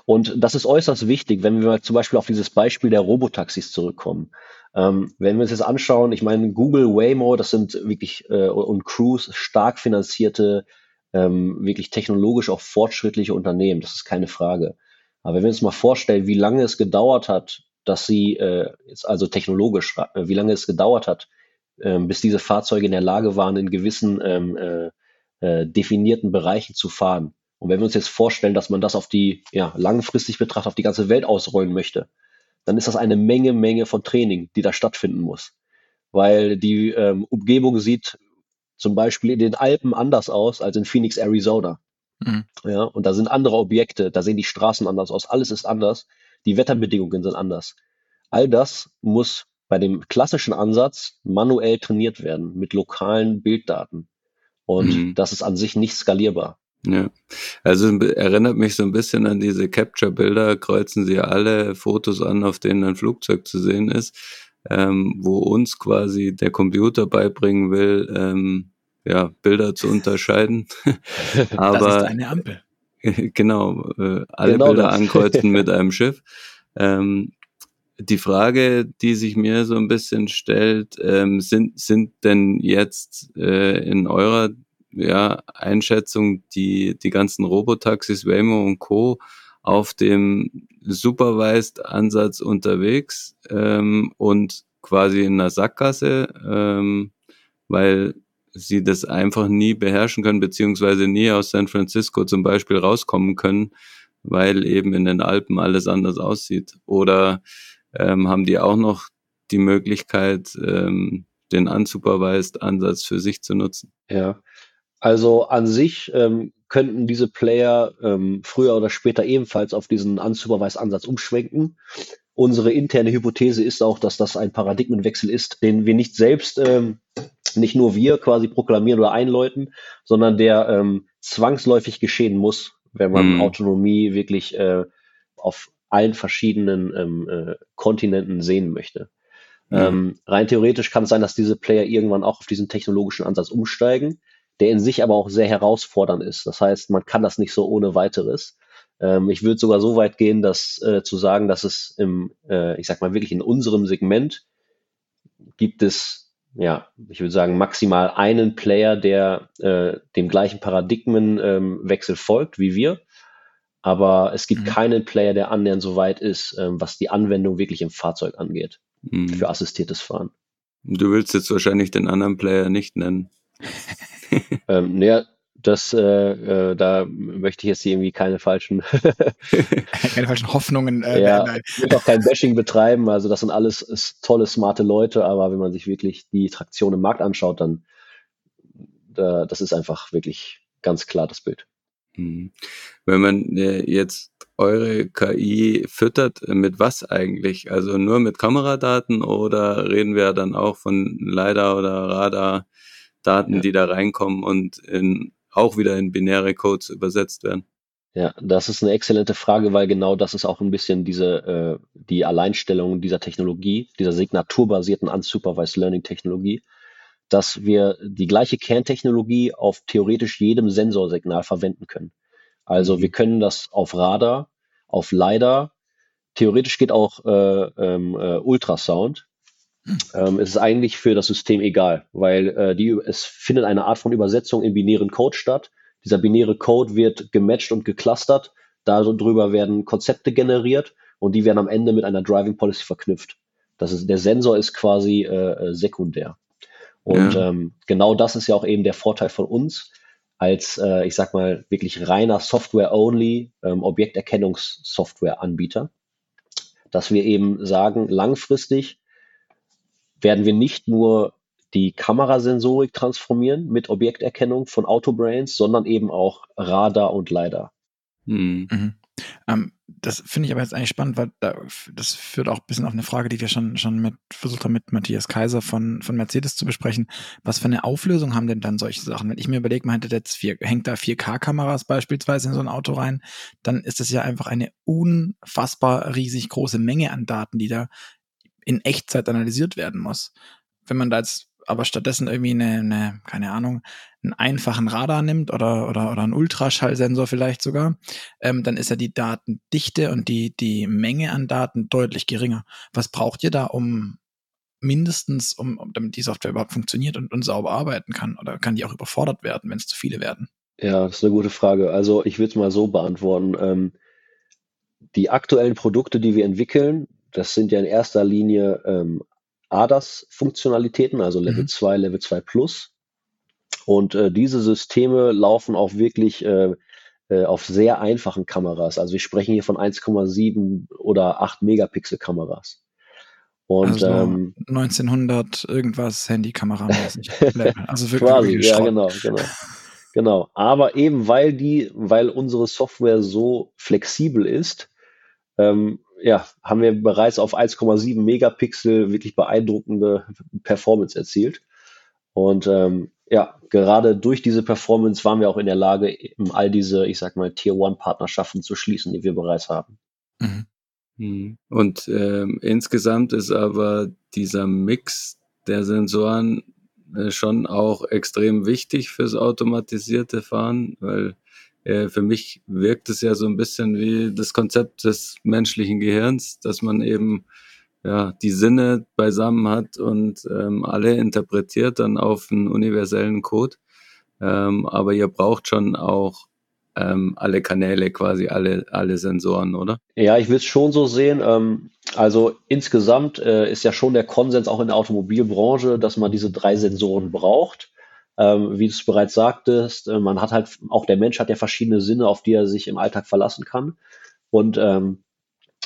[SPEAKER 3] Und das ist äußerst wichtig, wenn wir zum Beispiel auf dieses Beispiel der Robotaxis zurückkommen. Ähm, wenn wir uns jetzt anschauen, ich meine, Google, Waymo, das sind wirklich äh, und Cruise stark finanzierte, ähm, wirklich technologisch auch fortschrittliche Unternehmen, das ist keine Frage. Aber wenn wir uns mal vorstellen, wie lange es gedauert hat, dass sie, äh, jetzt also technologisch, äh, wie lange es gedauert hat, bis diese Fahrzeuge in der Lage waren, in gewissen ähm, äh, äh, definierten Bereichen zu fahren. Und wenn wir uns jetzt vorstellen, dass man das auf die, ja, langfristig betrachtet auf die ganze Welt ausrollen möchte, dann ist das eine Menge, Menge von Training, die da stattfinden muss. Weil die ähm, Umgebung sieht zum Beispiel in den Alpen anders aus als in Phoenix, Arizona. Mhm. Ja, und da sind andere Objekte, da sehen die Straßen anders aus, alles ist anders, die Wetterbedingungen sind anders. All das muss bei dem klassischen Ansatz manuell trainiert werden mit lokalen Bilddaten. Und mhm. das ist an sich nicht skalierbar.
[SPEAKER 2] Ja, also erinnert mich so ein bisschen an diese Capture-Bilder, kreuzen sie alle Fotos an, auf denen ein Flugzeug zu sehen ist, ähm, wo uns quasi der Computer beibringen will, ähm, ja, Bilder zu unterscheiden. <laughs> Aber, das ist
[SPEAKER 1] eine Ampel. <laughs>
[SPEAKER 2] genau, äh, alle genau Bilder das. ankreuzen mit <laughs> einem Schiff. Ähm, die Frage, die sich mir so ein bisschen stellt, ähm, sind, sind denn jetzt äh, in eurer ja, Einschätzung die, die ganzen Robotaxis, Waymo und Co. auf dem Supervised-Ansatz unterwegs ähm, und quasi in einer Sackgasse, ähm, weil sie das einfach nie beherrschen können, beziehungsweise nie aus San Francisco zum Beispiel rauskommen können, weil eben in den Alpen alles anders aussieht. Oder ähm, haben die auch noch die Möglichkeit, ähm, den unsupervised Ansatz für sich zu nutzen?
[SPEAKER 3] Ja, also an sich ähm, könnten diese Player ähm, früher oder später ebenfalls auf diesen unsupervised Ansatz umschwenken. Unsere interne Hypothese ist auch, dass das ein Paradigmenwechsel ist, den wir nicht selbst, ähm, nicht nur wir quasi proklamieren oder einläuten, sondern der ähm, zwangsläufig geschehen muss, wenn man mhm. Autonomie wirklich äh, auf allen verschiedenen ähm, äh, Kontinenten sehen möchte. Mhm. Ähm, rein theoretisch kann es sein, dass diese Player irgendwann auch auf diesen technologischen Ansatz umsteigen, der in sich aber auch sehr herausfordernd ist. Das heißt, man kann das nicht so ohne weiteres. Ähm, ich würde sogar so weit gehen, dass äh, zu sagen, dass es im, äh, ich sag mal wirklich in unserem Segment gibt es ja, ich würde sagen, maximal einen Player, der äh, dem gleichen Paradigmenwechsel ähm, folgt wie wir. Aber es gibt mhm. keinen Player, der annähernd so weit ist, ähm, was die Anwendung wirklich im Fahrzeug angeht, mhm. für assistiertes Fahren.
[SPEAKER 2] Du willst jetzt wahrscheinlich den anderen Player nicht nennen. <laughs>
[SPEAKER 3] ähm, naja, das, äh, äh, da möchte ich jetzt irgendwie keine falschen, <laughs>
[SPEAKER 1] keine falschen Hoffnungen.
[SPEAKER 3] Äh, ja, ich will auch kein Bashing betreiben. Also das sind alles tolle, smarte Leute, aber wenn man sich wirklich die Traktion im Markt anschaut, dann da, das ist einfach wirklich ganz klar das Bild.
[SPEAKER 2] Mhm. Wenn man äh, jetzt eure KI füttert, mit was eigentlich? Also nur mit Kameradaten oder reden wir dann auch von LiDAR oder Radar-Daten, ja. die da reinkommen und in auch wieder in binäre Codes übersetzt werden?
[SPEAKER 3] Ja, das ist eine exzellente Frage, weil genau das ist auch ein bisschen diese äh, die Alleinstellung dieser Technologie, dieser signaturbasierten Unsupervised Learning Technologie, dass wir die gleiche Kerntechnologie auf theoretisch jedem Sensorsignal verwenden können. Also wir mhm. können das auf Radar, auf LiDAR, theoretisch geht auch äh, ähm, äh, Ultrasound. Ähm, es ist eigentlich für das System egal, weil äh, die, es findet eine Art von Übersetzung in binären Code statt. Dieser binäre Code wird gematcht und geclustert. Darüber werden Konzepte generiert und die werden am Ende mit einer Driving Policy verknüpft. Das ist, der Sensor ist quasi äh, äh sekundär. Und ja. ähm, genau das ist ja auch eben der Vorteil von uns als, äh, ich sag mal, wirklich reiner Software-only ähm, Objekterkennungssoftware-Anbieter, dass wir eben sagen, langfristig werden wir nicht nur die Kamerasensorik transformieren mit Objekterkennung von Autobrains, sondern eben auch Radar und LiDAR.
[SPEAKER 1] Hm. Mhm. Ähm, das finde ich aber jetzt eigentlich spannend, weil da, das führt auch ein bisschen auf eine Frage, die wir schon, schon mit versucht haben, mit Matthias Kaiser von, von Mercedes zu besprechen. Was für eine Auflösung haben denn dann solche Sachen? Wenn ich mir überlege, man hätte jetzt vier, hängt da 4K-Kameras beispielsweise in so ein Auto rein, dann ist das ja einfach eine unfassbar riesig große Menge an Daten, die da in Echtzeit analysiert werden muss. Wenn man da jetzt aber stattdessen irgendwie eine, eine, keine Ahnung, einen einfachen Radar nimmt oder, oder, oder einen Ultraschallsensor vielleicht sogar, ähm, dann ist ja die Datendichte und die, die Menge an Daten deutlich geringer. Was braucht ihr da, um mindestens, um, um damit die Software überhaupt funktioniert und, und sauber arbeiten kann? Oder kann die auch überfordert werden, wenn es zu viele werden?
[SPEAKER 3] Ja, das ist eine gute Frage. Also ich würde es mal so beantworten. Ähm, die aktuellen Produkte, die wir entwickeln, das sind ja in erster Linie ähm, ADAS-Funktionalitäten, also Level mhm. 2, Level 2 Plus. Und äh, diese Systeme laufen auch wirklich äh, äh, auf sehr einfachen Kameras. Also wir sprechen hier von 1,7 oder 8 Megapixel Kameras.
[SPEAKER 1] Und also ähm, 1900 irgendwas Handykamera mäßig. <laughs>
[SPEAKER 3] also wirklich quasi, ja genau, genau. Genau, aber eben weil die, weil unsere Software so flexibel ist, ähm, ja, haben wir bereits auf 1,7 Megapixel wirklich beeindruckende Performance erzielt. Und ähm, ja, gerade durch diese Performance waren wir auch in der Lage, all diese, ich sag mal, Tier-One-Partnerschaften zu schließen, die wir bereits haben. Mhm.
[SPEAKER 2] mhm. Und ähm, insgesamt ist aber dieser Mix der Sensoren äh, schon auch extrem wichtig fürs automatisierte Fahren, weil für mich wirkt es ja so ein bisschen wie das Konzept des menschlichen Gehirns, dass man eben ja die Sinne beisammen hat und ähm, alle interpretiert dann auf einen universellen Code. Ähm, aber ihr braucht schon auch ähm, alle Kanäle, quasi alle, alle Sensoren, oder?
[SPEAKER 3] Ja, ich will es schon so sehen. Ähm, also insgesamt äh, ist ja schon der Konsens auch in der Automobilbranche, dass man diese drei Sensoren braucht. Ähm, wie du es bereits sagtest, äh, man hat halt, auch der Mensch hat ja verschiedene Sinne, auf die er sich im Alltag verlassen kann. Und ähm,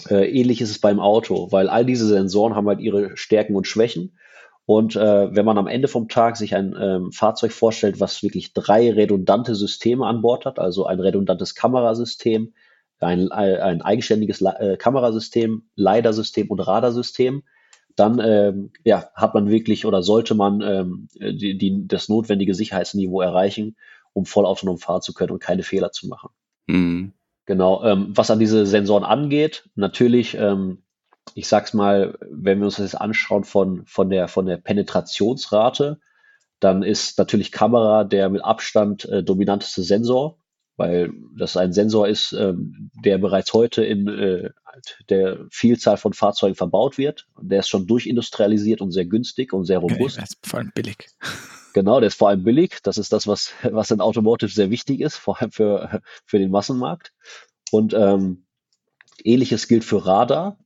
[SPEAKER 3] äh, ähnlich ist es beim Auto, weil all diese Sensoren haben halt ihre Stärken und Schwächen. Und äh, wenn man am Ende vom Tag sich ein ähm, Fahrzeug vorstellt, was wirklich drei redundante Systeme an Bord hat, also ein redundantes Kamerasystem, ein, ein eigenständiges äh, Kamerasystem, LiDAR-System und Radarsystem, dann ähm, ja, hat man wirklich oder sollte man ähm, die, die, das notwendige Sicherheitsniveau erreichen, um vollautonom fahren zu können und keine Fehler zu machen. Mhm. Genau. Ähm, was an diese Sensoren angeht, natürlich, ähm, ich sag's mal, wenn wir uns das jetzt anschauen von, von, der, von der Penetrationsrate, dann ist natürlich Kamera der mit Abstand äh, dominanteste Sensor weil das ein Sensor ist, ähm, der bereits heute in äh, der Vielzahl von Fahrzeugen verbaut wird. Der ist schon durchindustrialisiert und sehr günstig und sehr robust.
[SPEAKER 1] der ist vor allem billig.
[SPEAKER 3] Genau, der ist vor allem billig. Das ist das, was, was in Automotive sehr wichtig ist, vor allem für, für den Massenmarkt. Und ähm, ähnliches gilt für Radar,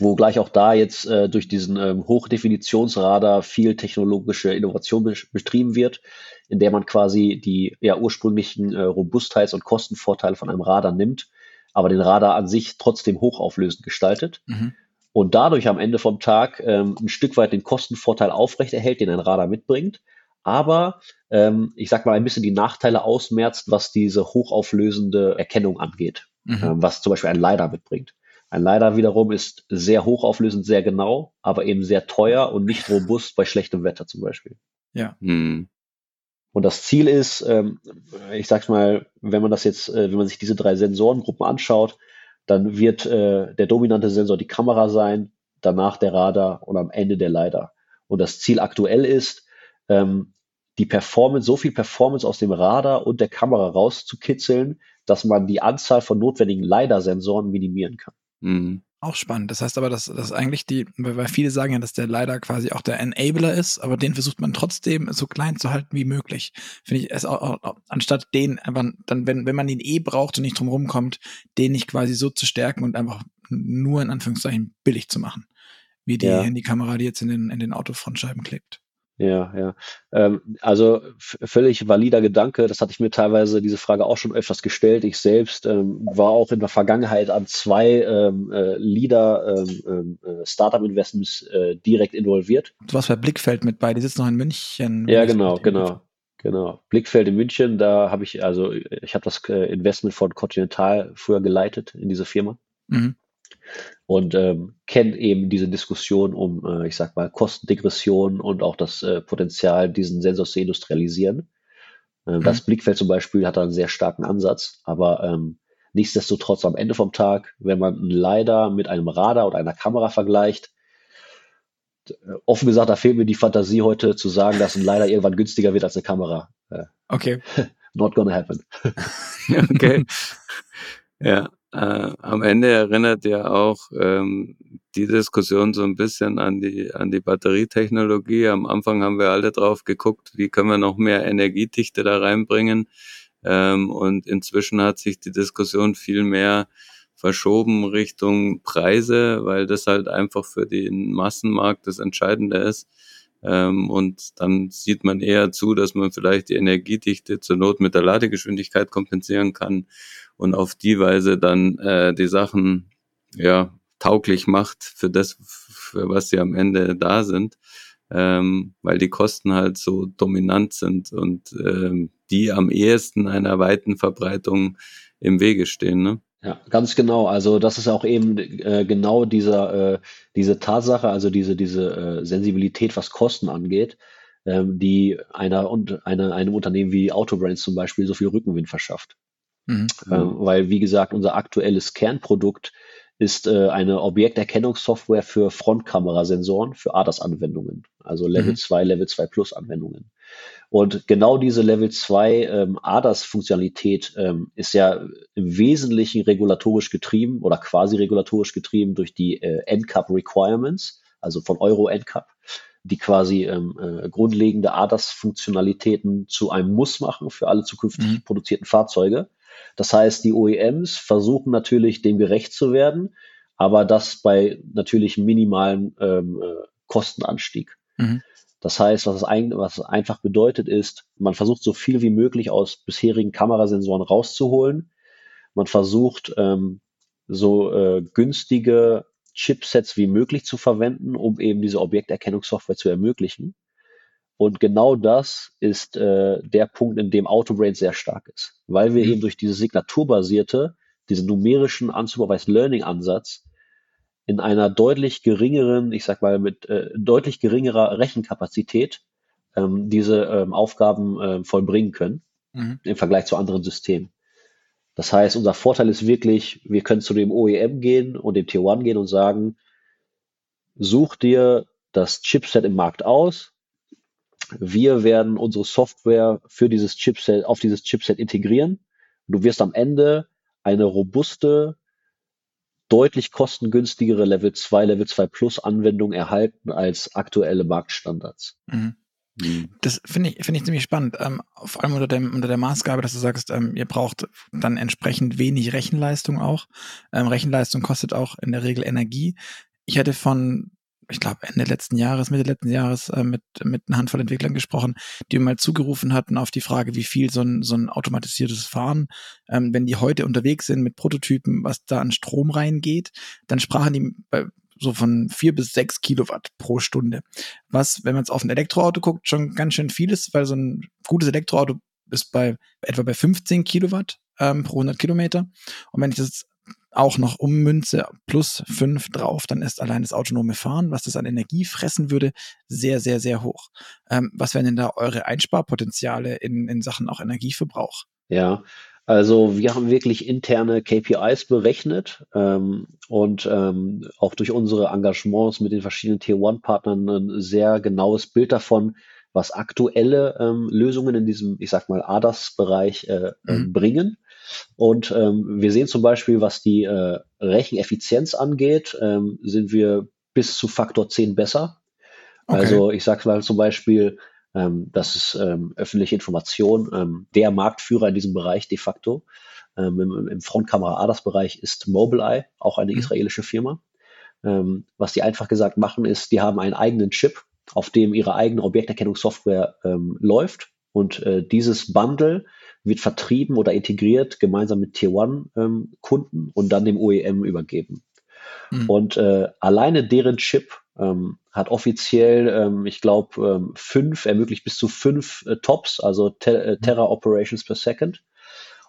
[SPEAKER 3] wo gleich auch da jetzt äh, durch diesen ähm, Hochdefinitionsradar viel technologische Innovation betrieben wird, in der man quasi die ja, ursprünglichen äh, Robustheits- und Kostenvorteile von einem Radar nimmt, aber den Radar an sich trotzdem hochauflösend gestaltet. Mhm. Und dadurch am Ende vom Tag ähm, ein Stück weit den Kostenvorteil aufrechterhält, den ein Radar mitbringt, aber ähm, ich sag mal ein bisschen die Nachteile ausmerzt, was diese hochauflösende Erkennung angeht, mhm. ähm, was zum Beispiel ein LiDAR mitbringt. Ein LiDAR wiederum ist sehr hochauflösend, sehr genau, aber eben sehr teuer und nicht robust bei schlechtem Wetter zum Beispiel.
[SPEAKER 1] Ja. Mhm.
[SPEAKER 3] Und das Ziel ist, ähm, ich sag's mal, wenn man das jetzt, äh, wenn man sich diese drei Sensorengruppen anschaut, dann wird äh, der dominante Sensor die Kamera sein, danach der Radar und am Ende der LiDAR. Und das Ziel aktuell ist, ähm, die Performance, so viel Performance aus dem Radar und der Kamera rauszukitzeln, dass man die Anzahl von notwendigen LiDAR-Sensoren minimieren kann.
[SPEAKER 1] Mhm. Auch spannend. Das heißt aber, dass, dass eigentlich die, weil viele sagen ja, dass der LiDAR quasi auch der Enabler ist, aber den versucht man trotzdem so klein zu halten wie möglich. Finde ich, es auch, auch, anstatt den einfach dann, wenn, wenn man ihn eh braucht und nicht drum rumkommt, den nicht quasi so zu stärken und einfach nur in Anführungszeichen billig zu machen. Wie die ja. Handykamera, die jetzt in den, in den Autofrontscheiben klebt.
[SPEAKER 3] Ja, ja. Ähm, also völlig valider Gedanke. Das hatte ich mir teilweise diese Frage auch schon öfters gestellt. Ich selbst ähm, war auch in der Vergangenheit an zwei ähm, äh, Leader ähm, ähm äh, Startup-Investments äh, direkt involviert.
[SPEAKER 1] Du warst bei Blickfeld mit bei, die sitzt noch in München.
[SPEAKER 3] Ja, genau, genau. Genau. Blickfeld in München, da habe ich, also ich habe das äh, Investment von Continental früher geleitet in diese Firma. Mhm und ähm, kennt eben diese Diskussion um, äh, ich sag mal, Kostendegression und auch das äh, Potenzial, diesen Sensor zu industrialisieren. Ähm, mhm. Das Blickfeld zum Beispiel hat da einen sehr starken Ansatz, aber ähm, nichtsdestotrotz am Ende vom Tag, wenn man einen LiDAR mit einem Radar oder einer Kamera vergleicht, äh, offen gesagt, da fehlt mir die Fantasie heute zu sagen, dass ein LiDAR irgendwann günstiger wird als eine Kamera.
[SPEAKER 1] Äh, okay. <laughs>
[SPEAKER 3] Not gonna happen. <laughs>
[SPEAKER 2] okay. Ja, äh, am Ende erinnert ja auch ähm, die Diskussion so ein bisschen an die, an die Batterietechnologie. Am Anfang haben wir alle drauf geguckt, wie können wir noch mehr Energiedichte da reinbringen. Ähm, und inzwischen hat sich die Diskussion viel mehr verschoben Richtung Preise, weil das halt einfach für den Massenmarkt das Entscheidende ist. Ähm, und dann sieht man eher zu, dass man vielleicht die Energiedichte zur Not mit der Ladegeschwindigkeit kompensieren kann und auf die Weise dann äh, die Sachen ja tauglich macht für das, für was sie am Ende da sind, ähm, weil die Kosten halt so dominant sind und ähm, die am ehesten einer weiten Verbreitung im Wege stehen. Ne?
[SPEAKER 3] Ja, ganz genau. Also das ist auch eben äh, genau dieser, äh, diese Tatsache, also diese, diese äh, Sensibilität, was Kosten angeht, ähm, die einer und einer, einem Unternehmen wie Autobrands zum Beispiel so viel Rückenwind verschafft. Mhm. Ähm, weil, wie gesagt, unser aktuelles Kernprodukt ist äh, eine Objekterkennungssoftware für Frontkamerasensoren für ADAS-Anwendungen, also Level mhm. 2, Level 2 Plus Anwendungen. Und genau diese Level 2 ähm, ADAS-Funktionalität ähm, ist ja im Wesentlichen regulatorisch getrieben oder quasi regulatorisch getrieben durch die äh, NCAP Requirements, also von Euro NCAP, die quasi ähm, äh, grundlegende ADAS-Funktionalitäten zu einem Muss machen für alle zukünftig mhm. produzierten Fahrzeuge. Das heißt, die OEMs versuchen natürlich, dem gerecht zu werden, aber das bei natürlich minimalen ähm, äh, Kostenanstieg. Mhm. Das heißt, was es, ein, was es einfach bedeutet, ist, man versucht so viel wie möglich aus bisherigen Kamerasensoren rauszuholen. Man versucht ähm, so äh, günstige Chipsets wie möglich zu verwenden, um eben diese Objekterkennungssoftware zu ermöglichen. Und genau das ist äh, der Punkt, in dem Autobrain sehr stark ist, weil wir mhm. eben durch diese signaturbasierte, diesen numerischen Unsupervised Learning Ansatz in einer deutlich geringeren, ich sag mal mit äh, deutlich geringerer Rechenkapazität ähm, diese ähm, Aufgaben äh, vollbringen können mhm. im Vergleich zu anderen Systemen. Das heißt, unser Vorteil ist wirklich, wir können zu dem OEM gehen und dem Tier 1 gehen und sagen, such dir das Chipset im Markt aus, wir werden unsere Software für dieses Chipset, auf dieses Chipset integrieren. Du wirst am Ende eine robuste, deutlich kostengünstigere Level 2, Level 2 Plus Anwendung erhalten als aktuelle Marktstandards. Mhm.
[SPEAKER 1] Mhm. Das finde ich, finde ich ziemlich spannend. Ähm, vor allem unter, dem, unter der Maßgabe, dass du sagst, ähm, ihr braucht dann entsprechend wenig Rechenleistung auch. Ähm, Rechenleistung kostet auch in der Regel Energie. Ich hätte von, ich glaube, Ende letzten Jahres, Mitte letzten Jahres äh, mit, mit einer Handvoll Entwicklern gesprochen, die mir mal zugerufen hatten auf die Frage, wie viel so ein, so ein automatisiertes Fahren, ähm, wenn die heute unterwegs sind mit Prototypen, was da an Strom reingeht, dann sprachen die bei so von vier bis sechs Kilowatt pro Stunde. Was, wenn man jetzt auf ein Elektroauto guckt, schon ganz schön viel ist, weil so ein gutes Elektroauto ist bei etwa bei 15 Kilowatt ähm, pro 100 Kilometer. Und wenn ich das auch noch ummünze plus fünf drauf, dann ist allein das autonome Fahren, was das an Energie fressen würde, sehr, sehr, sehr hoch. Ähm, was wären denn da eure Einsparpotenziale in, in Sachen auch Energieverbrauch?
[SPEAKER 3] Ja, also wir haben wirklich interne KPIs berechnet ähm, und ähm, auch durch unsere Engagements mit den verschiedenen Tier-One-Partnern ein sehr genaues Bild davon, was aktuelle ähm, Lösungen in diesem, ich sag mal, ADAS-Bereich äh, mhm. bringen. Und ähm, wir sehen zum Beispiel, was die äh, Recheneffizienz angeht, ähm, sind wir bis zu Faktor 10 besser. Okay. Also ich sage mal zum Beispiel, ähm, das ist ähm, öffentliche Information. Ähm, der Marktführer in diesem Bereich de facto ähm, im, im Frontkamera-ADAS-Bereich ist Mobileye, auch eine mhm. israelische Firma. Ähm, was die einfach gesagt machen, ist, die haben einen eigenen Chip, auf dem ihre eigene Objekterkennungssoftware ähm, läuft. Und äh, dieses Bundle wird vertrieben oder integriert gemeinsam mit Tier One-Kunden und dann dem OEM übergeben. Mhm. Und äh, alleine deren Chip ähm, hat offiziell, ähm, ich glaube, ähm, fünf, ermöglicht bis zu fünf äh, Tops, also te äh, Terra Operations per Second.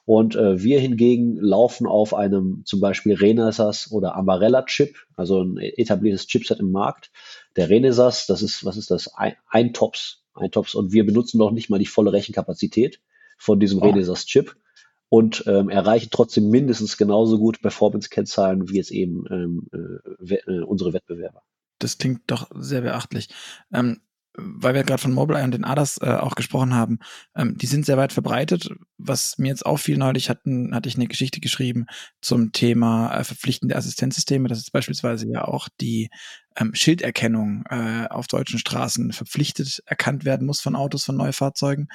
[SPEAKER 3] Und äh, wir hingegen laufen auf einem zum Beispiel Renesas oder Amarella-Chip, also ein etabliertes Chipset im Markt. Der Renesas, das ist, was ist das? Ein, ein Tops, ein Tops. Und wir benutzen noch nicht mal die volle Rechenkapazität von diesem oh. Renesas-Chip und ähm, erreichen trotzdem mindestens genauso gut Performance-Kennzahlen wie jetzt eben ähm, äh, äh unsere Wettbewerber
[SPEAKER 1] das klingt doch sehr beachtlich. Ähm, weil wir gerade von Mobileye und den ADAS äh, auch gesprochen haben, ähm, die sind sehr weit verbreitet. Was mir jetzt auffiel neulich, hatten, hatte ich eine Geschichte geschrieben zum Thema äh, verpflichtende Assistenzsysteme, dass jetzt beispielsweise ja auch die ähm, Schilderkennung äh, auf deutschen Straßen verpflichtet erkannt werden muss von Autos, von Neufahrzeugen.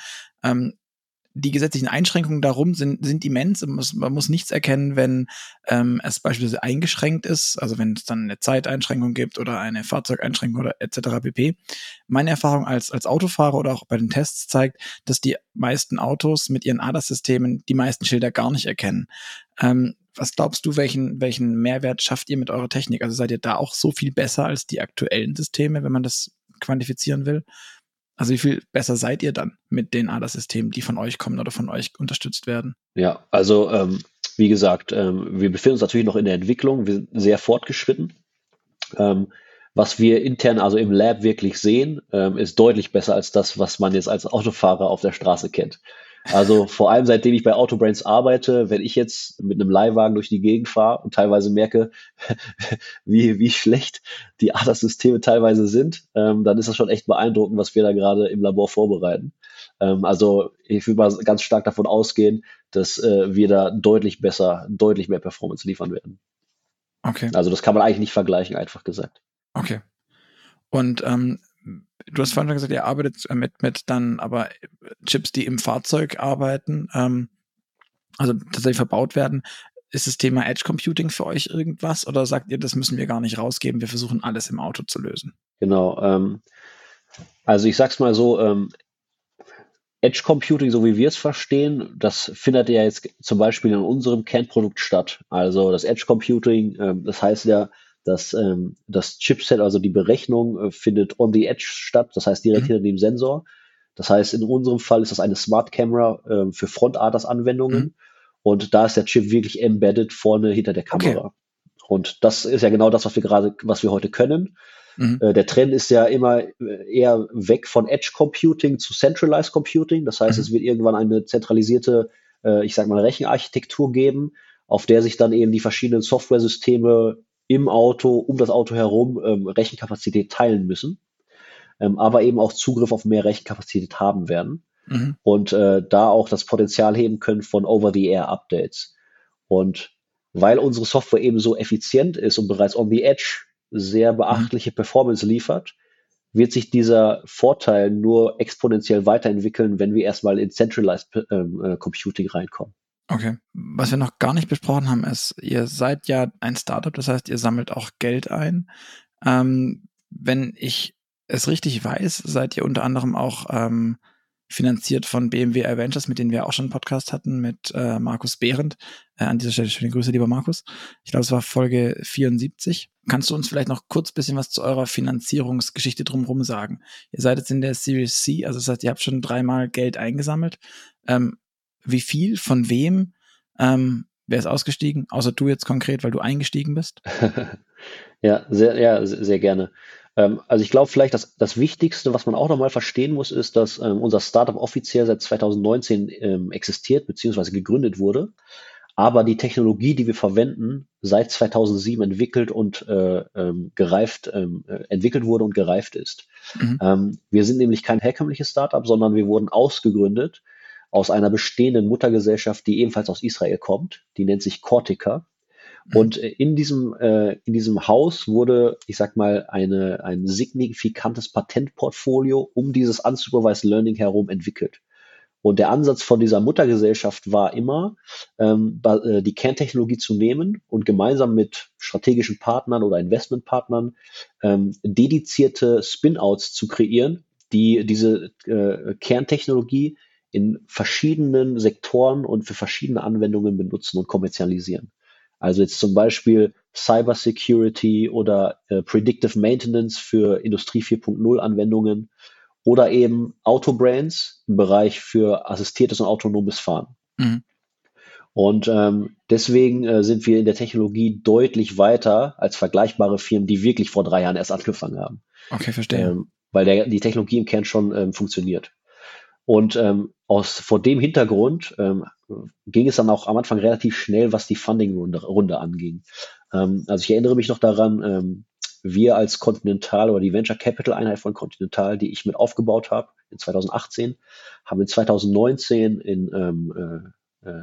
[SPEAKER 1] Die gesetzlichen Einschränkungen darum sind, sind immens. Man muss, man muss nichts erkennen, wenn ähm, es beispielsweise eingeschränkt ist, also wenn es dann eine Zeiteinschränkung gibt oder eine Fahrzeugeinschränkung oder etc. pp. Meine Erfahrung als, als Autofahrer oder auch bei den Tests zeigt, dass die meisten Autos mit ihren ADAS-Systemen die meisten Schilder gar nicht erkennen. Ähm, was glaubst du, welchen, welchen Mehrwert schafft ihr mit eurer Technik? Also seid ihr da auch so viel besser als die aktuellen Systeme, wenn man das quantifizieren will? Also wie viel besser seid ihr dann mit den ADAS-Systemen, die von euch kommen oder von euch unterstützt werden?
[SPEAKER 3] Ja, also ähm, wie gesagt, ähm, wir befinden uns natürlich noch in der Entwicklung, wir sind sehr fortgeschritten. Ähm, was wir intern, also im Lab wirklich sehen, ähm, ist deutlich besser als das, was man jetzt als Autofahrer auf der Straße kennt. Also vor allem seitdem ich bei Autobrains arbeite, wenn ich jetzt mit einem Leihwagen durch die Gegend fahre und teilweise merke, <laughs> wie, wie schlecht die ADAS-Systeme teilweise sind, ähm, dann ist das schon echt beeindruckend, was wir da gerade im Labor vorbereiten. Ähm, also ich will mal ganz stark davon ausgehen, dass äh, wir da deutlich besser, deutlich mehr Performance liefern werden. Okay. Also das kann man eigentlich nicht vergleichen, einfach gesagt.
[SPEAKER 1] Okay. Und ähm, du hast vorhin schon gesagt, ihr arbeitet mit, mit dann aber Chips, die im Fahrzeug arbeiten, ähm, also tatsächlich verbaut werden. Ist das Thema Edge Computing für euch irgendwas oder sagt ihr, das müssen wir gar nicht rausgeben, wir versuchen alles im Auto zu lösen?
[SPEAKER 3] Genau. Ähm, also ich sag's mal so, ähm, Edge Computing, so wie wir es verstehen, das findet ja jetzt zum Beispiel in unserem Kernprodukt statt. Also das Edge Computing, ähm, das heißt ja, das, ähm, das Chipset, also die Berechnung, äh, findet on the edge statt, das heißt direkt mhm. hinter dem Sensor. Das heißt, in unserem Fall ist das eine Smart Camera äh, für Front-ADAS-Anwendungen. Mhm. Und da ist der Chip wirklich embedded vorne hinter der Kamera. Okay. Und das ist ja genau das, was wir gerade, was wir heute können. Mhm. Äh, der Trend ist ja immer äh, eher weg von Edge Computing zu Centralized Computing. Das heißt, mhm. es wird irgendwann eine zentralisierte, äh, ich sag mal, Rechenarchitektur geben, auf der sich dann eben die verschiedenen Software-Systeme im Auto, um das Auto herum ähm, Rechenkapazität teilen müssen, ähm, aber eben auch Zugriff auf mehr Rechenkapazität haben werden mhm. und äh, da auch das Potenzial heben können von Over-the-Air-Updates. Und weil unsere Software eben so effizient ist und bereits on the edge sehr beachtliche mhm. Performance liefert, wird sich dieser Vorteil nur exponentiell weiterentwickeln, wenn wir erstmal in Centralized ähm, äh, Computing reinkommen.
[SPEAKER 1] Okay. Was wir noch gar nicht besprochen haben, ist, ihr seid ja ein Startup, das heißt, ihr sammelt auch Geld ein. Ähm, wenn ich es richtig weiß, seid ihr unter anderem auch ähm, finanziert von BMW Adventures, mit denen wir auch schon einen Podcast hatten, mit äh, Markus Behrendt. Äh, an dieser Stelle schöne Grüße, lieber Markus. Ich glaube, es war Folge 74. Kannst du uns vielleicht noch kurz bisschen was zu eurer Finanzierungsgeschichte drumherum sagen? Ihr seid jetzt in der Series C, also das heißt, ihr habt schon dreimal Geld eingesammelt. Ähm, wie viel, von wem, ähm, wer ist ausgestiegen, außer du jetzt konkret, weil du eingestiegen bist? <laughs>
[SPEAKER 3] ja, sehr, ja, sehr gerne. Ähm, also ich glaube vielleicht, dass das Wichtigste, was man auch nochmal verstehen muss, ist, dass ähm, unser Startup offiziell seit 2019 ähm, existiert bzw. gegründet wurde, aber die Technologie, die wir verwenden, seit 2007 entwickelt und äh, ähm, gereift, ähm, äh, entwickelt wurde und gereift ist. Mhm. Ähm, wir sind nämlich kein herkömmliches Startup, sondern wir wurden ausgegründet aus einer bestehenden Muttergesellschaft, die ebenfalls aus Israel kommt. Die nennt sich Cortica. Mhm. Und äh, in diesem, äh, in diesem Haus wurde, ich sag mal, eine, ein signifikantes Patentportfolio um dieses Unsupervised Learning herum entwickelt. Und der Ansatz von dieser Muttergesellschaft war immer, ähm, äh, die Kerntechnologie zu nehmen und gemeinsam mit strategischen Partnern oder Investmentpartnern ähm, dedizierte Spin-outs zu kreieren, die diese äh, Kerntechnologie in verschiedenen Sektoren und für verschiedene Anwendungen benutzen und kommerzialisieren. Also jetzt zum Beispiel Cyber Security oder äh, Predictive Maintenance für Industrie 4.0 Anwendungen oder eben Autobrains im Bereich für assistiertes und autonomes Fahren. Mhm. Und ähm, deswegen äh, sind wir in der Technologie deutlich weiter als vergleichbare Firmen, die wirklich vor drei Jahren erst angefangen haben.
[SPEAKER 1] Okay, verstehe.
[SPEAKER 3] Ähm, weil der, die Technologie im Kern schon ähm, funktioniert. Und ähm, aus, vor dem Hintergrund ähm, ging es dann auch am Anfang relativ schnell, was die Funding-Runde Runde anging. Ähm, also ich erinnere mich noch daran, ähm, wir als Continental oder die Venture Capital Einheit von Continental, die ich mit aufgebaut habe in 2018, haben in 2019 in ähm, äh, äh,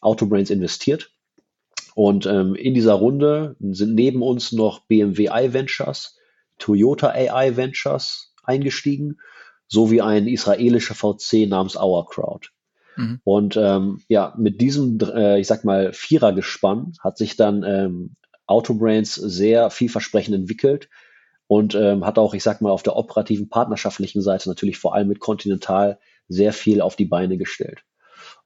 [SPEAKER 3] Autobrains investiert. Und ähm, in dieser Runde sind neben uns noch BMW iVentures, Toyota AI Ventures eingestiegen sowie ein israelischer VC namens Our Crowd. Mhm. Und ähm, ja, mit diesem, äh, ich sag mal, Vierergespann hat sich dann ähm, Autobrains sehr vielversprechend entwickelt und ähm, hat auch, ich sag mal, auf der operativen partnerschaftlichen Seite natürlich vor allem mit Continental sehr viel auf die Beine gestellt.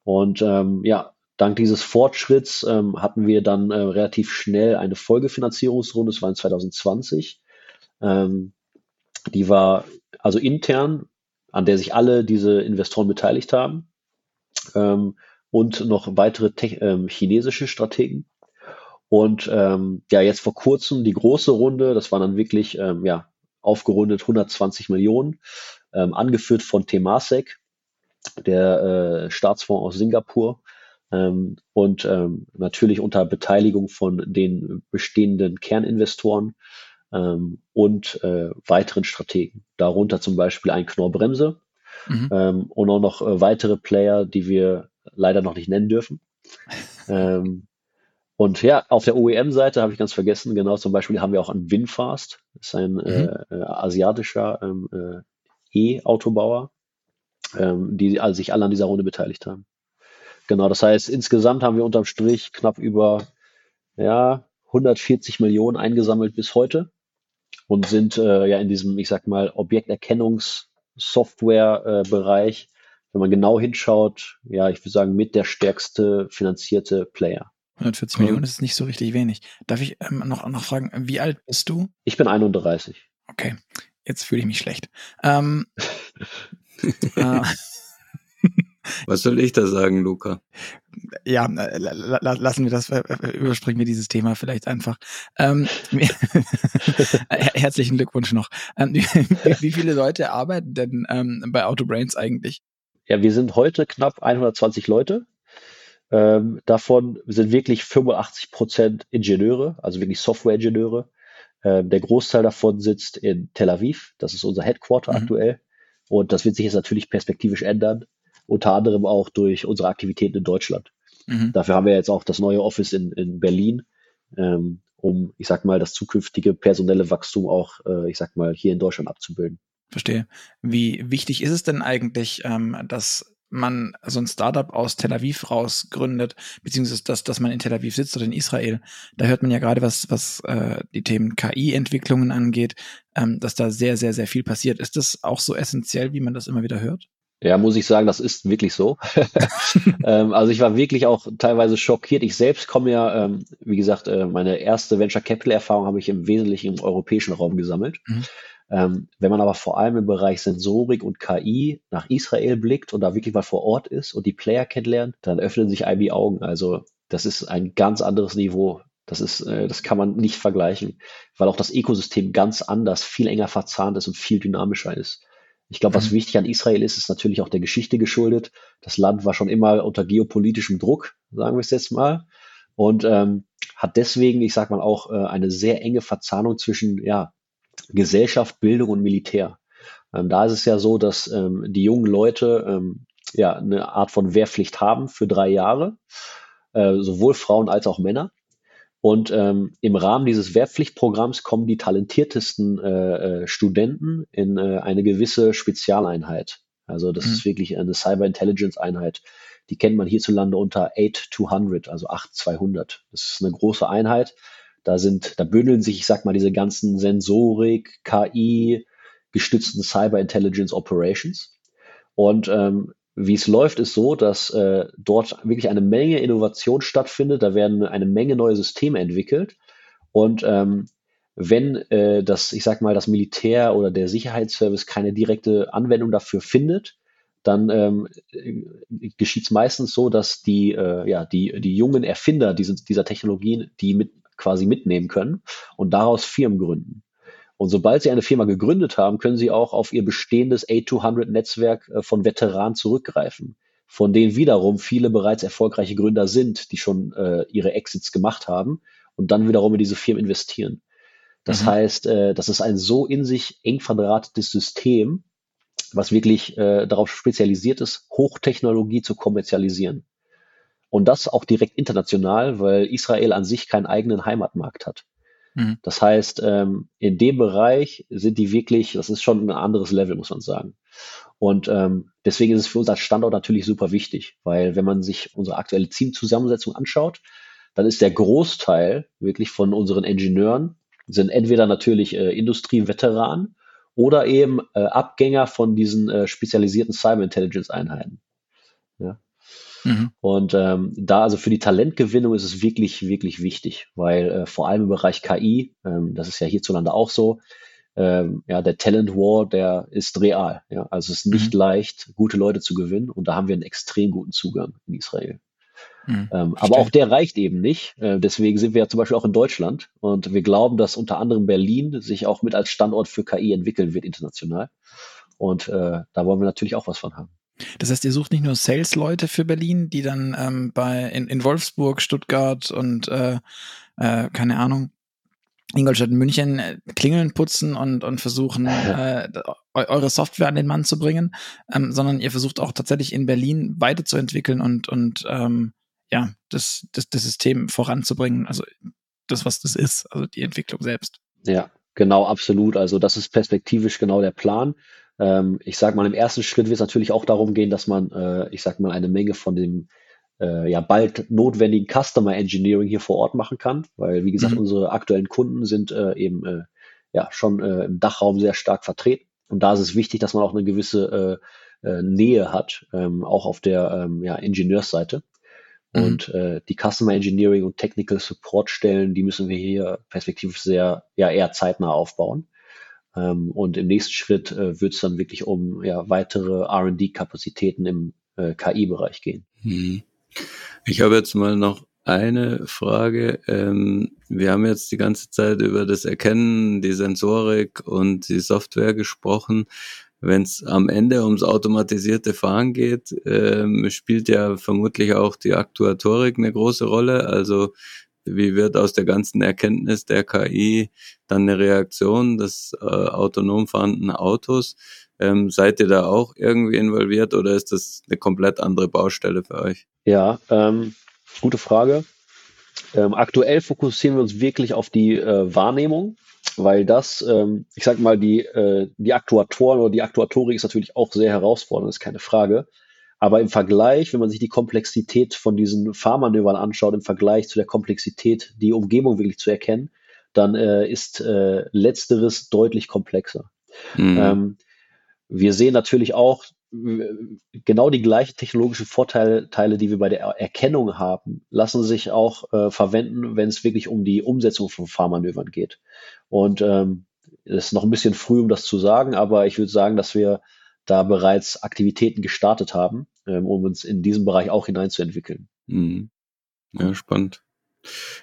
[SPEAKER 3] Und ähm, ja, dank dieses Fortschritts ähm, hatten wir dann äh, relativ schnell eine Folgefinanzierungsrunde, das war in 2020. Ähm, die war also intern, an der sich alle diese Investoren beteiligt haben ähm, und noch weitere ähm, chinesische Strategen. Und ähm, ja, jetzt vor kurzem die große Runde, das war dann wirklich ähm, ja, aufgerundet 120 Millionen, ähm, angeführt von Temasek, der äh, Staatsfonds aus Singapur. Ähm, und ähm, natürlich unter Beteiligung von den bestehenden Kerninvestoren ähm, und äh, weiteren Strategen. Darunter zum Beispiel ein Knorr-Bremse mhm. ähm, und auch noch äh, weitere Player, die wir leider noch nicht nennen dürfen. <laughs> ähm, und ja, auf der OEM-Seite habe ich ganz vergessen, genau zum Beispiel haben wir auch einen Winfast, das ist ein äh, mhm. äh, asiatischer ähm, äh, E-Autobauer, ähm, die also sich alle an dieser Runde beteiligt haben. Genau, das heißt, insgesamt haben wir unterm Strich knapp über ja, 140 Millionen eingesammelt bis heute und sind äh, ja in diesem, ich sag mal, Objekterkennungssoftware-Bereich, äh, wenn man genau hinschaut, ja, ich würde sagen, mit der stärkste finanzierte Player.
[SPEAKER 1] 140 mhm. Millionen ist nicht so richtig wenig. Darf ich ähm, noch, noch fragen, wie alt bist du?
[SPEAKER 3] Ich bin 31.
[SPEAKER 1] Okay, jetzt fühle ich mich schlecht. Ähm, <laughs>
[SPEAKER 2] äh, Was soll ich da sagen, Luca?
[SPEAKER 1] Ja, äh, lassen wir das, äh, äh, überspringen wir dieses Thema vielleicht einfach. Ähm, <laughs> herzlichen Glückwunsch noch. Ähm, <laughs> wie viele Leute arbeiten denn ähm, bei Autobrains eigentlich?
[SPEAKER 3] Ja, wir sind heute knapp 120 Leute. Ähm, davon sind wirklich 85 Prozent Ingenieure, also wirklich Software-Ingenieure. Ähm, der Großteil davon sitzt in Tel Aviv. Das ist unser Headquarter mhm. aktuell. Und das wird sich jetzt natürlich perspektivisch ändern unter anderem auch durch unsere Aktivitäten in Deutschland. Mhm. Dafür haben wir jetzt auch das neue Office in, in Berlin. Ähm, um, ich sag mal, das zukünftige personelle Wachstum auch, äh, ich sag mal, hier in Deutschland abzubilden.
[SPEAKER 1] Verstehe. Wie wichtig ist es denn eigentlich, ähm, dass man so ein Startup aus Tel Aviv raus gründet, beziehungsweise dass, dass man in Tel Aviv sitzt oder in Israel, da hört man ja gerade, was, was äh, die Themen KI-Entwicklungen angeht, ähm, dass da sehr, sehr, sehr viel passiert. Ist das auch so essentiell, wie man das immer wieder hört?
[SPEAKER 3] Ja, muss ich sagen, das ist wirklich so. <laughs> ähm, also ich war wirklich auch teilweise schockiert. Ich selbst komme ja, ähm, wie gesagt, äh, meine erste Venture Capital Erfahrung habe ich im Wesentlichen im europäischen Raum gesammelt. Mhm. Ähm, wenn man aber vor allem im Bereich Sensorik und KI nach Israel blickt und da wirklich mal vor Ort ist und die Player kennenlernt, dann öffnen sich einem die Augen. Also das ist ein ganz anderes Niveau. Das ist, äh, das kann man nicht vergleichen, weil auch das Ökosystem ganz anders, viel enger verzahnt ist und viel dynamischer ist. Ich glaube, was mhm. wichtig an Israel ist, ist natürlich auch der Geschichte geschuldet. Das Land war schon immer unter geopolitischem Druck, sagen wir es jetzt mal, und ähm, hat deswegen, ich sage mal auch, äh, eine sehr enge Verzahnung zwischen ja, Gesellschaft, Bildung und Militär. Ähm, da ist es ja so, dass ähm, die jungen Leute ähm, ja eine Art von Wehrpflicht haben für drei Jahre, äh, sowohl Frauen als auch Männer. Und ähm, im Rahmen dieses Wehrpflichtprogramms kommen die talentiertesten äh, äh, Studenten in äh, eine gewisse Spezialeinheit. Also das mhm. ist wirklich eine Cyber Intelligence Einheit. Die kennt man hierzulande unter 8200, also 8200. Das ist eine große Einheit. Da sind, da bündeln sich, ich sag mal, diese ganzen Sensorik, KI, gestützten Cyber Intelligence Operations. Und ähm, wie es läuft, ist so, dass äh, dort wirklich eine Menge Innovation stattfindet. Da werden eine Menge neue Systeme entwickelt. Und ähm, wenn äh, das, ich sag mal, das Militär oder der Sicherheitsservice keine direkte Anwendung dafür findet, dann ähm, geschieht es meistens so, dass die, äh, ja, die, die jungen Erfinder diese, dieser Technologien, die mit quasi mitnehmen können und daraus Firmen gründen. Und sobald Sie eine Firma gegründet haben, können Sie auch auf Ihr bestehendes A200-Netzwerk äh, von Veteranen zurückgreifen, von denen wiederum viele bereits erfolgreiche Gründer sind, die schon äh, ihre Exits gemacht haben und dann wiederum in diese Firmen investieren. Das mhm. heißt, äh, das ist ein so in sich eng verdrahtetes System, was wirklich äh, darauf spezialisiert ist, Hochtechnologie zu kommerzialisieren. Und das auch direkt international, weil Israel an sich keinen eigenen Heimatmarkt hat. Mhm. Das heißt, ähm, in dem Bereich sind die wirklich, das ist schon ein anderes Level, muss man sagen. Und ähm, deswegen ist es für uns als Standort natürlich super wichtig, weil wenn man sich unsere aktuelle Teamzusammensetzung anschaut, dann ist der Großteil wirklich von unseren Ingenieuren sind entweder natürlich äh, Industrieveteranen oder eben äh, Abgänger von diesen äh, spezialisierten Cyber Intelligence Einheiten. Mhm. Und ähm, da also für die Talentgewinnung ist es wirklich, wirklich wichtig, weil äh, vor allem im Bereich KI, ähm, das ist ja hierzulande auch so, ähm, ja, der Talent War, der ist real. Ja? Also es ist nicht mhm. leicht, gute Leute zu gewinnen und da haben wir einen extrem guten Zugang in Israel. Mhm, ähm, aber auch der reicht eben nicht. Äh, deswegen sind wir ja zum Beispiel auch in Deutschland und wir glauben, dass unter anderem Berlin sich auch mit als Standort für KI entwickeln wird international. Und äh, da wollen wir natürlich auch was von haben.
[SPEAKER 1] Das heißt, ihr sucht nicht nur Sales-Leute für Berlin, die dann ähm, bei in, in Wolfsburg, Stuttgart und äh, äh, keine Ahnung, Ingolstadt, München äh, Klingeln putzen und, und versuchen, äh, eure Software an den Mann zu bringen, ähm, sondern ihr versucht auch tatsächlich in Berlin weiterzuentwickeln und, und ähm, ja, das, das, das System voranzubringen. Also das, was das ist, also die Entwicklung selbst.
[SPEAKER 3] Ja, genau, absolut. Also das ist perspektivisch genau der Plan. Ähm, ich sage mal, im ersten Schritt wird es natürlich auch darum gehen, dass man, äh, ich sage mal, eine Menge von dem äh, ja bald notwendigen Customer Engineering hier vor Ort machen kann, weil wie gesagt, mhm. unsere aktuellen Kunden sind äh, eben äh, ja schon äh, im Dachraum sehr stark vertreten. Und da ist es wichtig, dass man auch eine gewisse äh, Nähe hat, ähm, auch auf der ähm, ja, Ingenieursseite. Mhm. Und äh, die Customer Engineering und Technical Support Stellen, die müssen wir hier perspektivisch sehr, ja, eher zeitnah aufbauen. Ähm, und im nächsten Schritt äh, wird es dann wirklich um ja, weitere RD-Kapazitäten im äh, KI-Bereich gehen.
[SPEAKER 2] Hm. Ich habe jetzt mal noch eine Frage. Ähm, wir haben jetzt die ganze Zeit über das Erkennen, die Sensorik und die Software gesprochen. Wenn es am Ende ums automatisierte Fahren geht, ähm, spielt ja vermutlich auch die Aktuatorik eine große Rolle. Also wie wird aus der ganzen Erkenntnis der KI dann eine Reaktion des äh, autonom fahrenden Autos? Ähm, seid ihr da auch irgendwie involviert oder ist das eine komplett andere Baustelle für euch?
[SPEAKER 3] Ja, ähm, gute Frage. ähm, aktuell fokussieren wir uns wirklich auf die äh, Wahrnehmung, weil das, ähm, ich sag mal, die, äh, die Aktuatoren oder die Aktuatorik ist natürlich auch sehr herausfordernd, ist keine Frage. Aber im Vergleich, wenn man sich die Komplexität von diesen Fahrmanövern anschaut, im Vergleich zu der Komplexität, die Umgebung wirklich zu erkennen, dann äh, ist äh, letzteres deutlich komplexer. Mhm. Ähm, wir sehen natürlich auch genau die gleichen technologischen Vorteile, die wir bei der Erkennung haben, lassen sich auch äh, verwenden, wenn es wirklich um die Umsetzung von Fahrmanövern geht. Und ähm, es ist noch ein bisschen früh, um das zu sagen, aber ich würde sagen, dass wir da bereits Aktivitäten gestartet haben, ähm, um uns in diesem Bereich auch hineinzuentwickeln. Mhm.
[SPEAKER 2] Ja, spannend.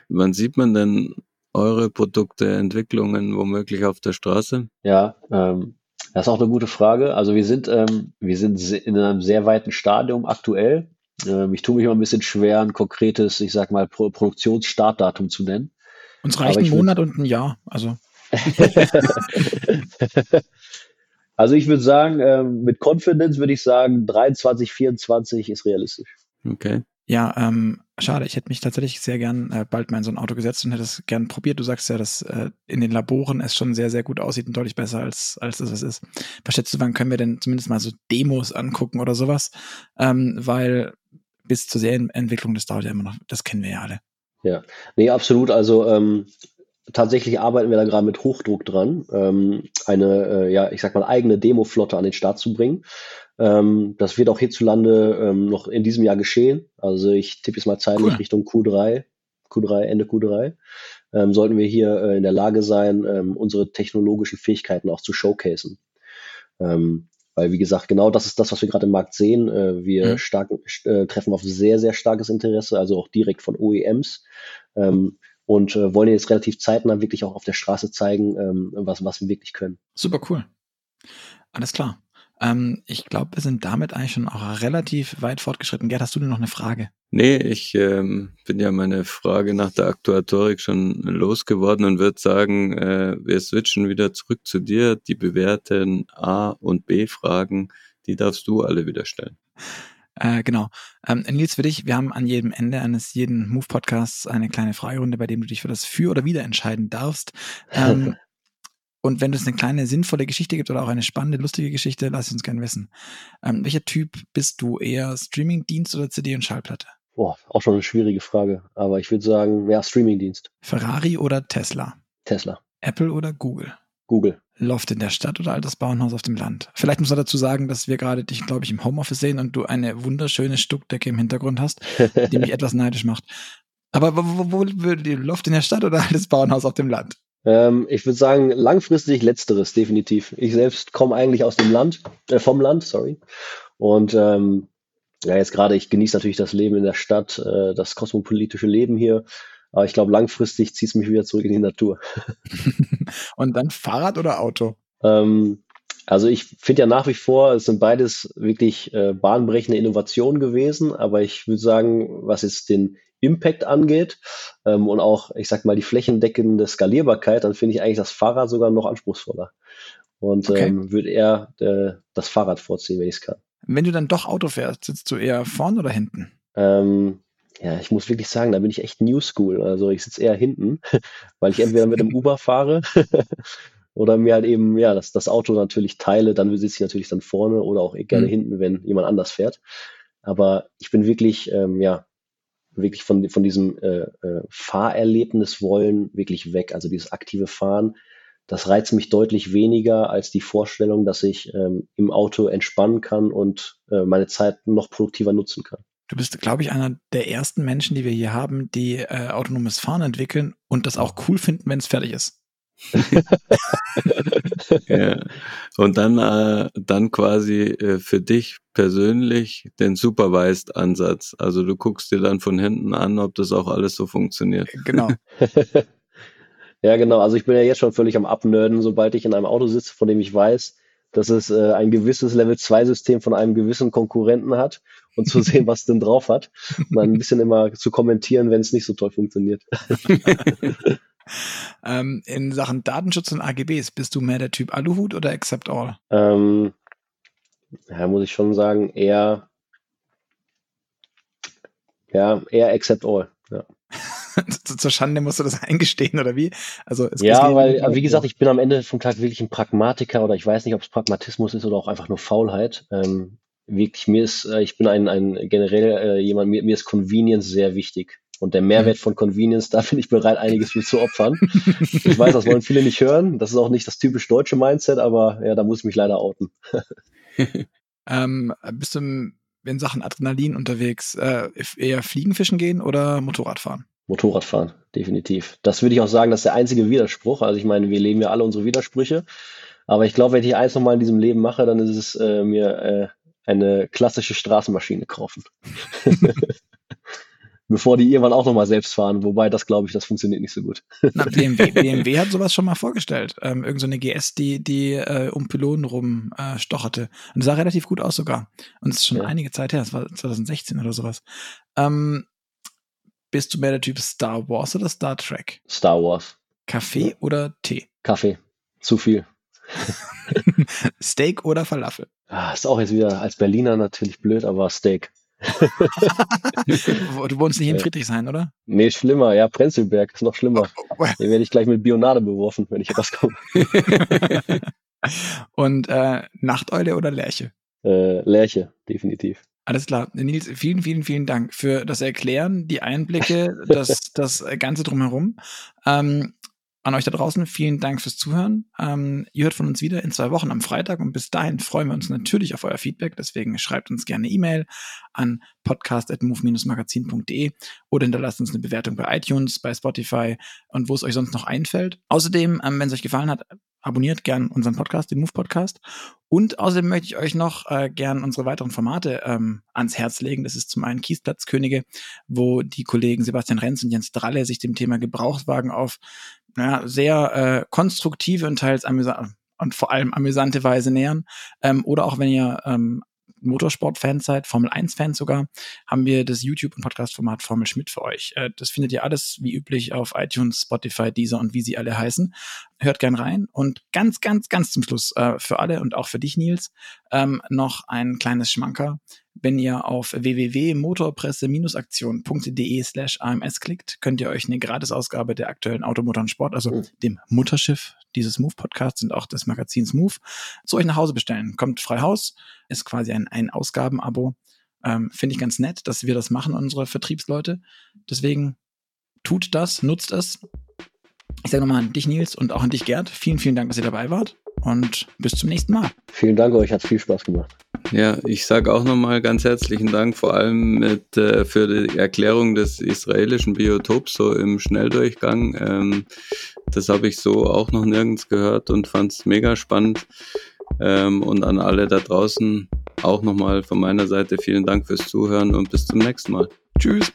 [SPEAKER 2] Wann sieht man denn eure Produkte, Entwicklungen womöglich auf der Straße?
[SPEAKER 3] Ja, ähm, das ist auch eine gute Frage. Also wir sind, ähm, wir sind in einem sehr weiten Stadium aktuell. Ähm, ich tue mich immer ein bisschen schwer, ein konkretes, ich sag mal, Pro Produktionsstartdatum zu nennen.
[SPEAKER 1] Uns reicht ein Monat und ein Jahr. Also. <laughs> <laughs> <laughs>
[SPEAKER 3] also ich würde sagen, ähm, mit Confidence würde ich sagen, 23, 24 ist realistisch.
[SPEAKER 2] Okay.
[SPEAKER 1] Ja, ähm, schade. Ich hätte mich tatsächlich sehr gern äh, bald mal in so ein Auto gesetzt und hätte es gern probiert. Du sagst ja, dass äh, in den Laboren es schon sehr, sehr gut aussieht und deutlich besser als, als das, was ist. Was schätzt du, wann können wir denn zumindest mal so Demos angucken oder sowas? Ähm, weil bis zur Serienentwicklung, das dauert ja immer noch, das kennen wir ja alle.
[SPEAKER 3] Ja, nee, absolut. Also ähm, tatsächlich arbeiten wir da gerade mit Hochdruck dran, ähm, eine, äh, ja, ich sag mal, eigene Demo-Flotte an den Start zu bringen. Ähm, das wird auch hierzulande ähm, noch in diesem Jahr geschehen. Also ich tippe jetzt mal zeitlich cool. Richtung Q3, Q3, Ende Q3. Ähm, sollten wir hier äh, in der Lage sein, ähm, unsere technologischen Fähigkeiten auch zu showcasen. Ähm, weil, wie gesagt, genau das ist das, was wir gerade im Markt sehen. Äh, wir mhm. stark, äh, treffen auf sehr, sehr starkes Interesse, also auch direkt von OEMs. Ähm, und äh, wollen jetzt relativ zeitnah wirklich auch auf der Straße zeigen, ähm, was, was wir wirklich können.
[SPEAKER 1] Super cool. Alles klar. Ähm, ich glaube, wir sind damit eigentlich schon auch relativ weit fortgeschritten. Gerd, hast du denn noch eine Frage?
[SPEAKER 2] Nee, ich ähm, bin ja meine Frage nach der Aktuatorik schon losgeworden und würde sagen, äh, wir switchen wieder zurück zu dir. Die bewährten A- und B-Fragen, die darfst du alle wieder stellen.
[SPEAKER 1] Äh, genau. Ähm, Nils, für dich, wir haben an jedem Ende eines jeden Move-Podcasts eine kleine Fragerunde, bei dem du dich für das Für oder Wider entscheiden darfst. Ähm, <laughs> Und wenn es eine kleine sinnvolle Geschichte gibt oder auch eine spannende, lustige Geschichte, lass uns gerne wissen. Ähm, welcher Typ bist du? Eher Streamingdienst oder CD und Schallplatte?
[SPEAKER 3] Boah, auch schon eine schwierige Frage. Aber ich würde sagen, ja, Streamingdienst.
[SPEAKER 1] Ferrari oder Tesla?
[SPEAKER 3] Tesla.
[SPEAKER 1] Apple oder Google?
[SPEAKER 3] Google.
[SPEAKER 1] Loft in der Stadt oder altes Bauernhaus auf dem Land? Vielleicht muss man dazu sagen, dass wir gerade dich, glaube ich, im Homeoffice sehen und du eine wunderschöne Stuckdecke im Hintergrund hast, <laughs> die mich etwas neidisch macht. Aber wo, wo, wo würde die Loft in der Stadt oder altes Bauernhaus auf dem Land?
[SPEAKER 3] Ähm, ich würde sagen, langfristig letzteres, definitiv. Ich selbst komme eigentlich aus dem Land, äh, vom Land, sorry. Und ähm, ja, jetzt gerade, ich genieße natürlich das Leben in der Stadt, äh, das kosmopolitische Leben hier. Aber ich glaube, langfristig zieht es mich wieder zurück in die Natur. <laughs>
[SPEAKER 1] Und dann Fahrrad oder Auto?
[SPEAKER 3] Ähm, also ich finde ja nach wie vor, es sind beides wirklich äh, bahnbrechende Innovationen gewesen, aber ich würde sagen, was jetzt den Impact angeht ähm, und auch, ich sag mal, die flächendeckende Skalierbarkeit, dann finde ich eigentlich das Fahrrad sogar noch anspruchsvoller. Und okay. ähm, würde eher äh, das Fahrrad vorziehen, wenn ich es kann.
[SPEAKER 1] Wenn du dann doch Auto fährst, sitzt du eher vorn oder hinten?
[SPEAKER 3] Ähm, ja, ich muss wirklich sagen, da bin ich echt New School. Also ich sitze eher hinten, <laughs> weil ich entweder mit dem Uber fahre <laughs> oder mir halt eben, ja, das, das Auto natürlich teile, dann sitze ich natürlich dann vorne oder auch gerne mhm. hinten, wenn jemand anders fährt. Aber ich bin wirklich, ähm, ja, wirklich von, von diesem äh, äh, Fahrerlebnis wollen wirklich weg. Also dieses aktive Fahren, das reizt mich deutlich weniger als die Vorstellung, dass ich ähm, im Auto entspannen kann und äh, meine Zeit noch produktiver nutzen kann.
[SPEAKER 1] Du bist, glaube ich, einer der ersten Menschen, die wir hier haben, die äh, autonomes Fahren entwickeln und das auch cool finden, wenn es fertig ist. <laughs>
[SPEAKER 2] ja. Und dann, äh, dann quasi äh, für dich persönlich den Supervised-Ansatz. Also du guckst dir dann von hinten an, ob das auch alles so funktioniert.
[SPEAKER 1] Genau. <laughs>
[SPEAKER 3] ja, genau. Also ich bin ja jetzt schon völlig am Abnörden, sobald ich in einem Auto sitze, von dem ich weiß, dass es äh, ein gewisses Level-2-System von einem gewissen Konkurrenten hat und zu sehen, was denn drauf hat. Und dann ein bisschen immer zu kommentieren, wenn es nicht so toll funktioniert. <laughs>
[SPEAKER 1] ähm, in Sachen Datenschutz und AGBs, bist du mehr der Typ Aluhut oder Accept All?
[SPEAKER 3] Ähm, ja, muss ich schon sagen, eher, ja, eher Accept All. Ja. <laughs>
[SPEAKER 1] Zur Schande musst du das <laughs> eingestehen, oder wie?
[SPEAKER 3] Also es Ja, weil, wie gesagt, ich bin am Ende vom Tag wirklich ein Pragmatiker oder ich weiß nicht, ob es Pragmatismus ist oder auch einfach nur Faulheit. Ähm, wirklich, mir ist, äh, ich bin ein, ein generell äh, jemand, mir, mir ist Convenience sehr wichtig. Und der Mehrwert von Convenience, <laughs> da bin ich bereit, einiges für zu opfern. <laughs> ich weiß, das wollen viele nicht hören. Das ist auch nicht das typisch deutsche Mindset, aber ja, da muss ich mich leider outen. <laughs>
[SPEAKER 1] ähm, bist du in Sachen Adrenalin unterwegs? Äh, eher Fliegen, Fischen gehen oder Motorradfahren?
[SPEAKER 3] Motorradfahren, definitiv. Das würde ich auch sagen, das ist der einzige Widerspruch. Also ich meine, wir leben ja alle unsere Widersprüche. Aber ich glaube, wenn ich eins nochmal in diesem Leben mache, dann ist es äh, mir äh, eine klassische Straßenmaschine kaufen. <laughs> Bevor die irgendwann auch nochmal selbst fahren, wobei das glaube ich, das funktioniert nicht so gut.
[SPEAKER 1] Na, <laughs> BMW, BMW hat sowas schon mal vorgestellt. Ähm, irgend so eine GS, die, die äh, um Pylonen rum äh, stocherte. Und sah relativ gut aus sogar. Und es ist schon ja. einige Zeit her, das war 2016 oder sowas. Ähm, bist du mehr der Typ Star Wars oder Star Trek?
[SPEAKER 3] Star Wars.
[SPEAKER 1] Kaffee ja. oder Tee?
[SPEAKER 3] Kaffee. Zu viel. <laughs>
[SPEAKER 1] Steak oder Falafel?
[SPEAKER 3] Ah, ist auch jetzt wieder als Berliner natürlich blöd, aber Steak. <laughs>
[SPEAKER 1] du wohnst nicht in Friedrichshain, oder?
[SPEAKER 3] Nee, schlimmer. Ja, Prenzlberg ist noch schlimmer. Oh, oh. Hier werde ich gleich mit Bionade beworfen, wenn ich rauskomme. <laughs>
[SPEAKER 1] Und äh, Nachteule oder Lerche?
[SPEAKER 3] Äh, Lerche, definitiv.
[SPEAKER 1] Alles klar. Nils, vielen, vielen, vielen Dank für das Erklären, die Einblicke, das, das Ganze drumherum. Ähm, an euch da draußen, vielen Dank fürs Zuhören. Ähm, ihr hört von uns wieder in zwei Wochen am Freitag und bis dahin freuen wir uns natürlich auf euer Feedback. Deswegen schreibt uns gerne E-Mail an podcast.move-magazin.de oder hinterlasst uns eine Bewertung bei iTunes, bei Spotify und wo es euch sonst noch einfällt. Außerdem, ähm, wenn es euch gefallen hat, abonniert gern unseren Podcast, den Move Podcast. Und außerdem möchte ich euch noch äh, gern unsere weiteren Formate ähm, ans Herz legen. Das ist zum einen Kiesplatzkönige, wo die Kollegen Sebastian Renz und Jens Dralle sich dem Thema Gebrauchswagen auf ja, sehr äh, konstruktive und teils amüsante und vor allem amüsante Weise nähern. Ähm, oder auch wenn ihr ähm, Motorsport-Fans seid, Formel 1-Fans sogar, haben wir das YouTube- und Podcast-Format Formel Schmidt für euch. Äh, das findet ihr alles wie üblich auf iTunes, Spotify, Deezer und wie sie alle heißen. Hört gern rein. Und ganz, ganz, ganz zum Schluss äh, für alle und auch für dich, Nils, ähm, noch ein kleines Schmanker. Wenn ihr auf www.motorpresse-aktion.de slash AMS klickt, könnt ihr euch eine Gratisausgabe der aktuellen Automotor und Sport, also mhm. dem Mutterschiff dieses Move-Podcasts und auch des Magazins Move, zu euch nach Hause bestellen. Kommt frei Haus, ist quasi ein, ein Ausgabenabo. Ähm, Finde ich ganz nett, dass wir das machen, unsere Vertriebsleute. Deswegen tut das, nutzt es. Ich sage nochmal an dich, Nils, und auch an dich, Gerd. Vielen, vielen Dank, dass ihr dabei wart und bis zum nächsten Mal.
[SPEAKER 3] Vielen Dank euch, hat viel Spaß gemacht.
[SPEAKER 2] Ja, ich sage auch nochmal ganz herzlichen Dank, vor allem mit, äh, für die Erklärung des israelischen Biotops so im Schnelldurchgang. Ähm, das habe ich so auch noch nirgends gehört und fand es mega spannend. Ähm, und an alle da draußen auch nochmal von meiner Seite vielen Dank fürs Zuhören und bis zum nächsten Mal.
[SPEAKER 1] Tschüss.